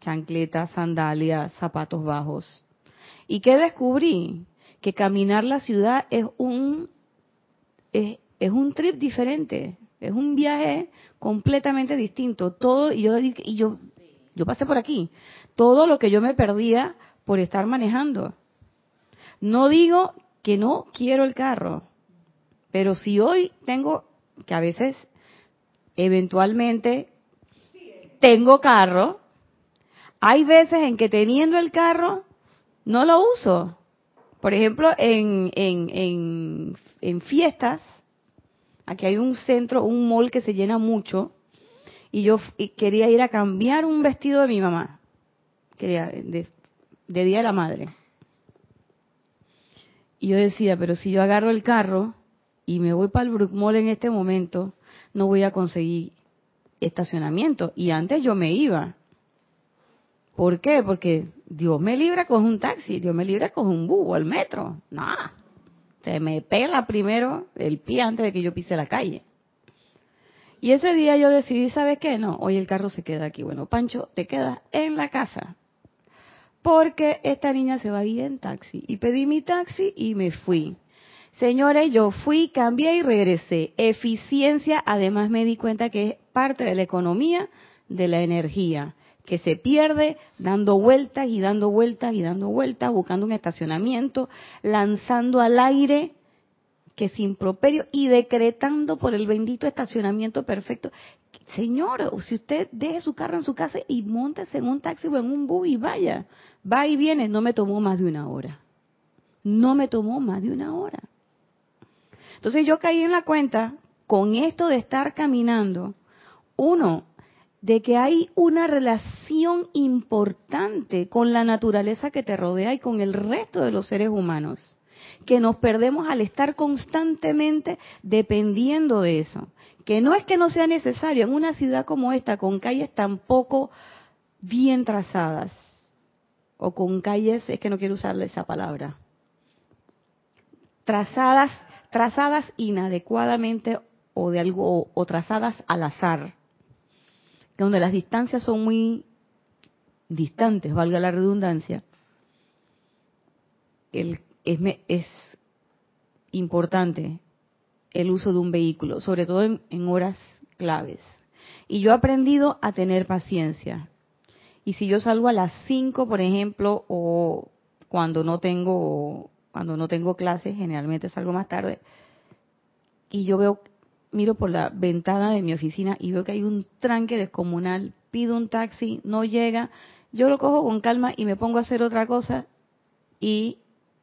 chancletas, sandalias, zapatos bajos. ¿Y qué descubrí? Que caminar la ciudad es un, es, es un trip diferente, es un viaje completamente distinto. Todo, y yo, y yo yo pasé por aquí. Todo lo que yo me perdía por estar manejando. No digo que no quiero el carro, pero si hoy tengo, que a veces, eventualmente, tengo carro, hay veces en que teniendo el carro, no lo uso. Por ejemplo, en, en, en, en fiestas, aquí hay un centro, un mall que se llena mucho, y yo quería ir a cambiar un vestido de mi mamá, quería, de, Día de la Madre. Y yo decía, pero si yo agarro el carro y me voy para el Brook en este momento, no voy a conseguir estacionamiento. Y antes yo me iba. ¿Por qué? Porque Dios me libra con un taxi, Dios me libra con un bus o el metro. No, se me pela primero el pie antes de que yo pise la calle. Y ese día yo decidí, ¿sabes qué? No, hoy el carro se queda aquí. Bueno, Pancho, te quedas en la casa. Porque esta niña se va a ir en taxi. Y pedí mi taxi y me fui. Señores, yo fui, cambié y regresé. Eficiencia, además me di cuenta que es parte de la economía de la energía, que se pierde dando vueltas y dando vueltas y dando vueltas, buscando un estacionamiento, lanzando al aire que sin properio y decretando por el bendito estacionamiento perfecto. Señor, si usted deje su carro en su casa y montese en un taxi o en un bus y vaya, va y viene, no me tomó más de una hora. No me tomó más de una hora. Entonces yo caí en la cuenta con esto de estar caminando, uno, de que hay una relación importante con la naturaleza que te rodea y con el resto de los seres humanos que nos perdemos al estar constantemente dependiendo de eso. Que no es que no sea necesario en una ciudad como esta, con calles tan poco bien trazadas, o con calles, es que no quiero usarle esa palabra, trazadas, trazadas inadecuadamente o de algo, o trazadas al azar, donde las distancias son muy distantes, valga la redundancia, el es, importante el uso de un vehículo, sobre todo en, horas claves. Y yo he aprendido a tener paciencia. Y si yo salgo a las 5, por ejemplo, o cuando no tengo cuando no tengo clases, generalmente salgo más tarde, y yo veo, miro por la ventana de mi oficina y veo que hay un tranque descomunal, pido un taxi, no llega, yo lo cojo con calma y me pongo a hacer otra cosa y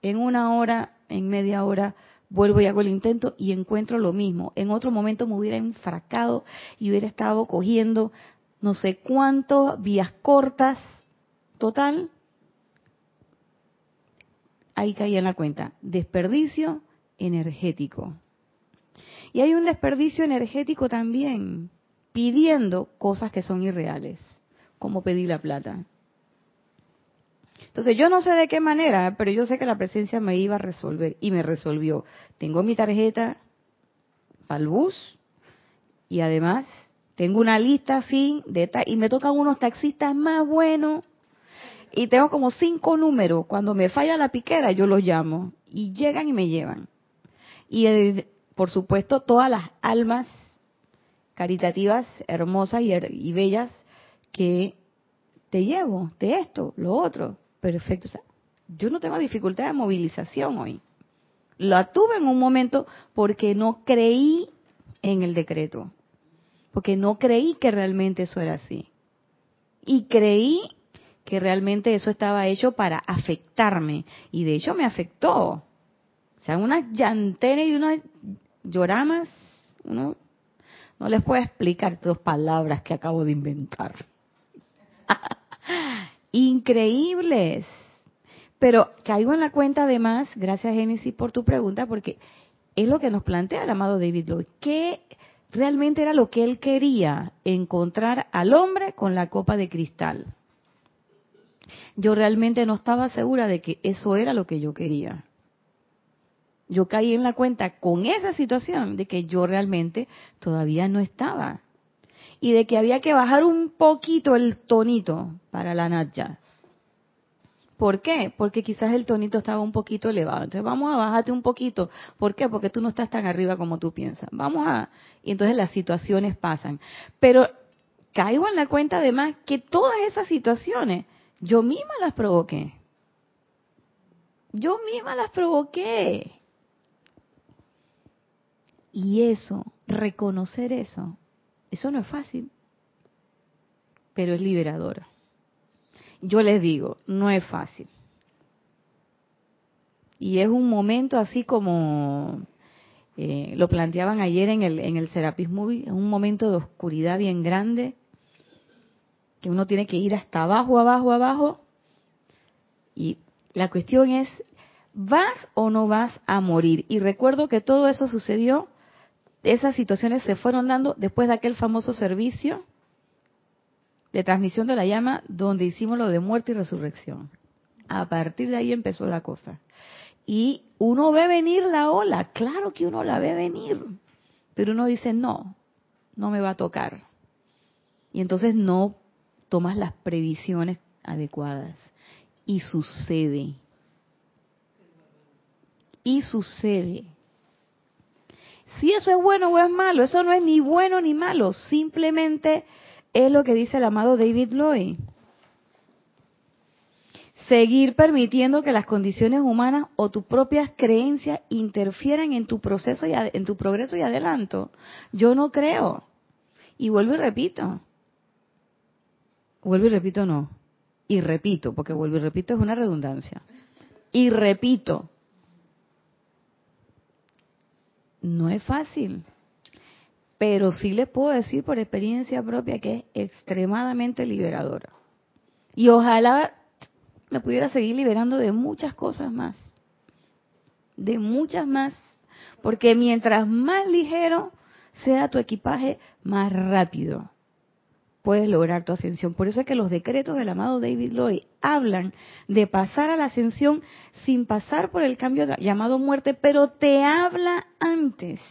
en una hora, en media hora, vuelvo y hago el intento y encuentro lo mismo. En otro momento me hubiera enfracado y hubiera estado cogiendo no sé cuántas vías cortas. Total, ahí caí en la cuenta. Desperdicio energético. Y hay un desperdicio energético también, pidiendo cosas que son irreales, como pedir la plata. Entonces yo no sé de qué manera, pero yo sé que la presencia me iba a resolver y me resolvió. Tengo mi tarjeta para el bus y además tengo una lista fin de y me tocan unos taxistas más buenos y tengo como cinco números. Cuando me falla la piquera yo los llamo y llegan y me llevan. Y eh, por supuesto todas las almas caritativas, hermosas y, y bellas que te llevo de esto, lo otro perfecto. yo no tengo dificultad de movilización hoy. La tuve en un momento porque no creí en el decreto. porque no creí que realmente eso era así. Y creí que realmente eso estaba hecho para afectarme. Y de hecho me afectó. O sea, unas llanteras y unas lloramas, uno no les puedo explicar dos palabras que acabo de inventar. Increíbles. Pero caigo en la cuenta además, gracias Génesis por tu pregunta, porque es lo que nos plantea el amado David Lloyd. ¿Qué realmente era lo que él quería? Encontrar al hombre con la copa de cristal yo realmente no estaba segura de que eso era lo que yo quería. Yo caí en la cuenta con esa situación de que yo realmente todavía no estaba. Y de que había que bajar un poquito el tonito para la Natya. ¿Por qué? Porque quizás el tonito estaba un poquito elevado. Entonces vamos a bajarte un poquito. ¿Por qué? Porque tú no estás tan arriba como tú piensas. Vamos a... Y entonces las situaciones pasan. Pero caigo en la cuenta además que todas esas situaciones yo misma las provoqué. Yo misma las provoqué. Y eso, reconocer eso, eso no es fácil, pero es liberador. Yo les digo, no es fácil. Y es un momento así como eh, lo planteaban ayer en el, en el Serapis Movie, es un momento de oscuridad bien grande, que uno tiene que ir hasta abajo, abajo, abajo. Y la cuestión es, ¿vas o no vas a morir? Y recuerdo que todo eso sucedió, esas situaciones se fueron dando después de aquel famoso servicio de transmisión de la llama donde hicimos lo de muerte y resurrección. A partir de ahí empezó la cosa. Y uno ve venir la ola, claro que uno la ve venir, pero uno dice, no, no me va a tocar. Y entonces no tomas las previsiones adecuadas. Y sucede. Y sucede. Si eso es bueno o es malo, eso no es ni bueno ni malo, simplemente es lo que dice el amado David Lloyd. Seguir permitiendo que las condiciones humanas o tus propias creencias interfieran en tu proceso y en tu progreso y adelanto. Yo no creo. Y vuelvo y repito, vuelvo y repito, no. Y repito, porque vuelvo y repito es una redundancia. Y repito, no es fácil, pero sí les puedo decir por experiencia propia que es extremadamente liberadora. Y ojalá me pudiera seguir liberando de muchas cosas más, de muchas más, porque mientras más ligero sea tu equipaje, más rápido puedes lograr tu ascensión. Por eso es que los decretos del amado David Lloyd hablan de pasar a la ascensión sin pasar por el cambio llamado muerte, pero te habla antes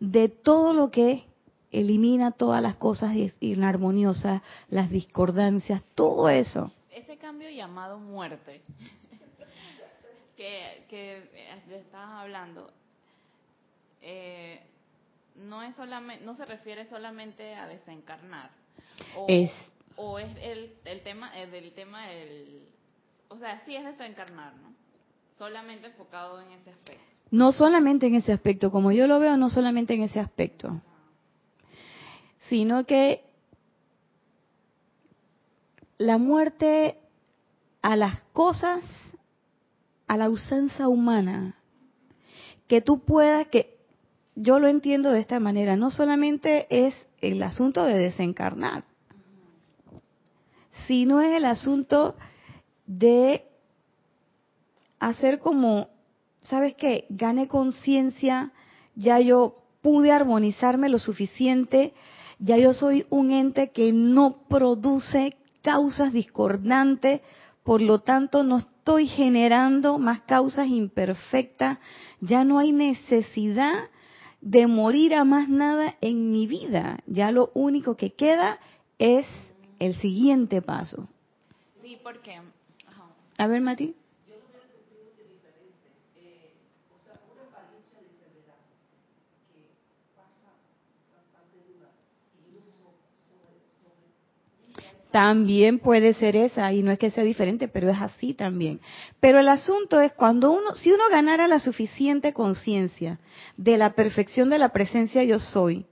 de todo lo que elimina todas las cosas inarmoniosas, las discordancias, todo eso. Ese cambio llamado muerte que, que estabas hablando, eh, no es solamente no se refiere solamente a desencarnar. O es, o es el, el tema el del tema del o sea sí es desencarnar no solamente enfocado en ese aspecto. No solamente en ese aspecto como yo lo veo no solamente en ese aspecto. Sino que la muerte a las cosas a la usanza humana que tú puedas que yo lo entiendo de esta manera. No solamente es el asunto de desencarnar, sino es el asunto de hacer como, ¿sabes qué? Gane conciencia, ya yo pude armonizarme lo suficiente, ya yo soy un ente que no produce causas discordantes, por lo tanto no estoy generando más causas imperfectas, ya no hay necesidad de morir a más nada en mi vida. Ya lo único que queda es el siguiente paso. Sí, porque... A ver, Mati. También puede ser esa, y no es que sea diferente, pero es así también. Pero el asunto es cuando uno, si uno ganara la suficiente conciencia de la perfección de la presencia yo soy,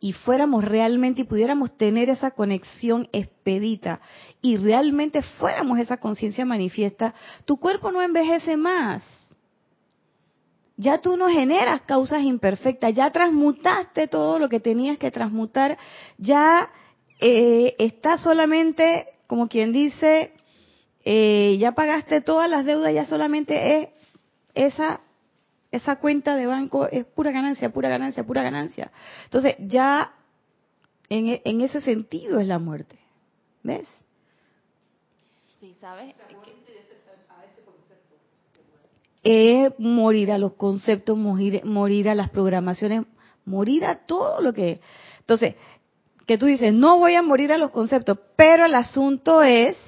y fuéramos realmente y pudiéramos tener esa conexión expedita y realmente fuéramos esa conciencia manifiesta, tu cuerpo no envejece más. Ya tú no generas causas imperfectas, ya transmutaste todo lo que tenías que transmutar, ya eh, está solamente, como quien dice, eh, ya pagaste todas las deudas, ya solamente es esa esa cuenta de banco es pura ganancia, pura ganancia, pura ganancia. Entonces, ya en, e, en ese sentido es la muerte. ¿Ves? Sí, ¿sabes? Es morir a los conceptos, morir, morir a las programaciones, morir a todo lo que... Entonces, que tú dices, no voy a morir a los conceptos, pero el asunto es,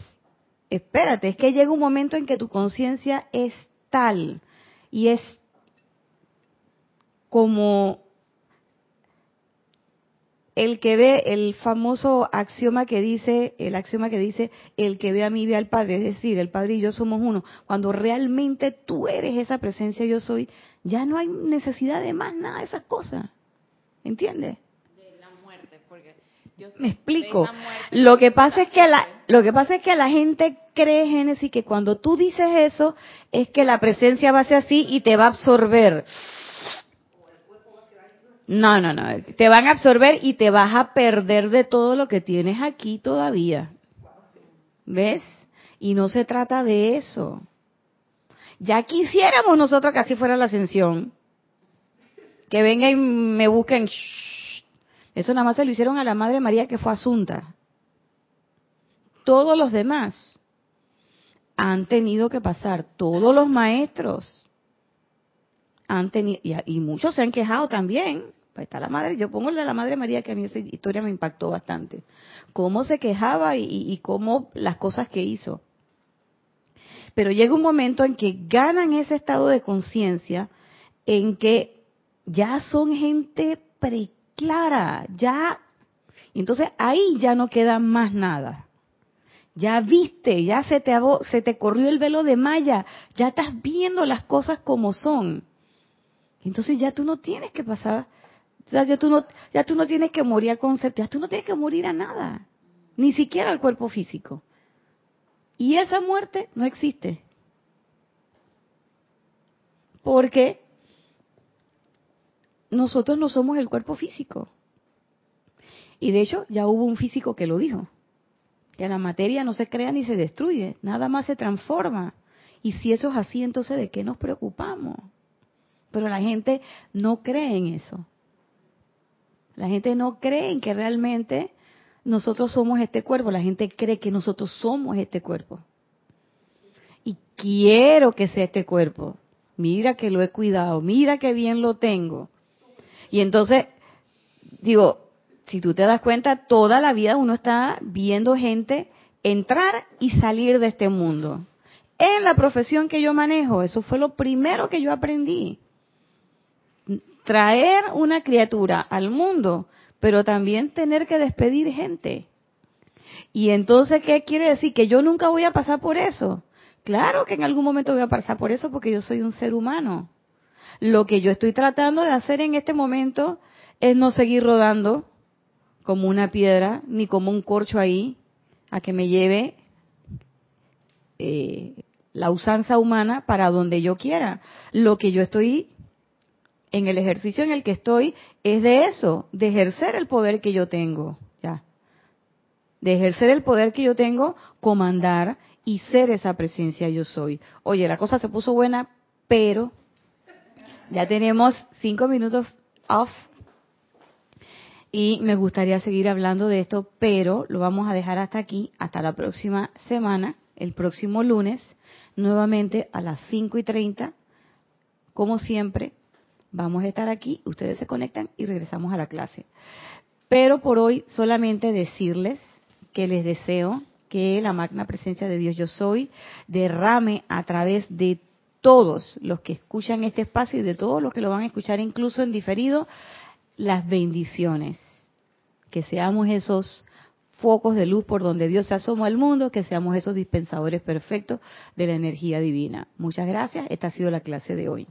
espérate, es que llega un momento en que tu conciencia es tal y es como el que ve el famoso axioma que dice, el axioma que dice, el que ve a mí ve al Padre, es decir, el Padre y yo somos uno. Cuando realmente tú eres esa presencia yo soy, ya no hay necesidad de más nada de esas cosas. ¿Entiendes? De la muerte, porque me explico. Lo que pasa es que la, lo que pasa es que la gente cree, Génesis, que cuando tú dices eso, es que la presencia va a ser así y te va a absorber. No, no, no. Te van a absorber y te vas a perder de todo lo que tienes aquí todavía. ¿Ves? Y no se trata de eso. Ya quisiéramos nosotros que así fuera la ascensión. Que venga y me busquen. Eso nada más se lo hicieron a la Madre María que fue asunta. Todos los demás han tenido que pasar, todos los maestros han tenido, y, muchos se han quejado también, Ahí está la madre, yo pongo la de la madre María que a mí esa historia me impactó bastante. Cómo se quejaba y, y cómo las cosas que hizo. Pero llega un momento en que ganan ese estado de conciencia en que ya son gente preclara, ya, entonces ahí ya no queda más nada. Ya viste, ya se te, se te corrió el velo de malla, ya estás viendo las cosas como son. Entonces ya tú no tienes que pasar ya tú no, ya tú no tienes que morir a conceptos, ya tú no tienes que morir a nada, ni siquiera al cuerpo físico. Y esa muerte no existe. Porque nosotros no somos el cuerpo físico. Y de hecho ya hubo un físico que lo dijo, que la materia no se crea ni se destruye, nada más se transforma. Y si eso es así, entonces ¿de qué nos preocupamos? Pero la gente no cree en eso. La gente no cree en que realmente nosotros somos este cuerpo, la gente cree que nosotros somos este cuerpo. Y quiero que sea este cuerpo. Mira que lo he cuidado, mira que bien lo tengo. Y entonces, digo, si tú te das cuenta, toda la vida uno está viendo gente entrar y salir de este mundo. En la profesión que yo manejo, eso fue lo primero que yo aprendí traer una criatura al mundo, pero también tener que despedir gente. Y entonces, ¿qué quiere decir? Que yo nunca voy a pasar por eso. Claro que en algún momento voy a pasar por eso porque yo soy un ser humano. Lo que yo estoy tratando de hacer en este momento es no seguir rodando como una piedra ni como un corcho ahí a que me lleve eh, la usanza humana para donde yo quiera. Lo que yo estoy en el ejercicio en el que estoy es de eso, de ejercer el poder que yo tengo, ya. De ejercer el poder que yo tengo, comandar y ser esa presencia yo soy. Oye, la cosa se puso buena, pero ya tenemos cinco minutos off y me gustaría seguir hablando de esto, pero lo vamos a dejar hasta aquí, hasta la próxima semana, el próximo lunes, nuevamente a las cinco y treinta, como siempre, Vamos a estar aquí, ustedes se conectan y regresamos a la clase. Pero por hoy solamente decirles que les deseo que la magna presencia de Dios yo soy derrame a través de todos los que escuchan este espacio y de todos los que lo van a escuchar incluso en diferido, las bendiciones. Que seamos esos focos de luz por donde Dios se asoma al mundo, que seamos esos dispensadores perfectos de la energía divina. Muchas gracias. Esta ha sido la clase de hoy.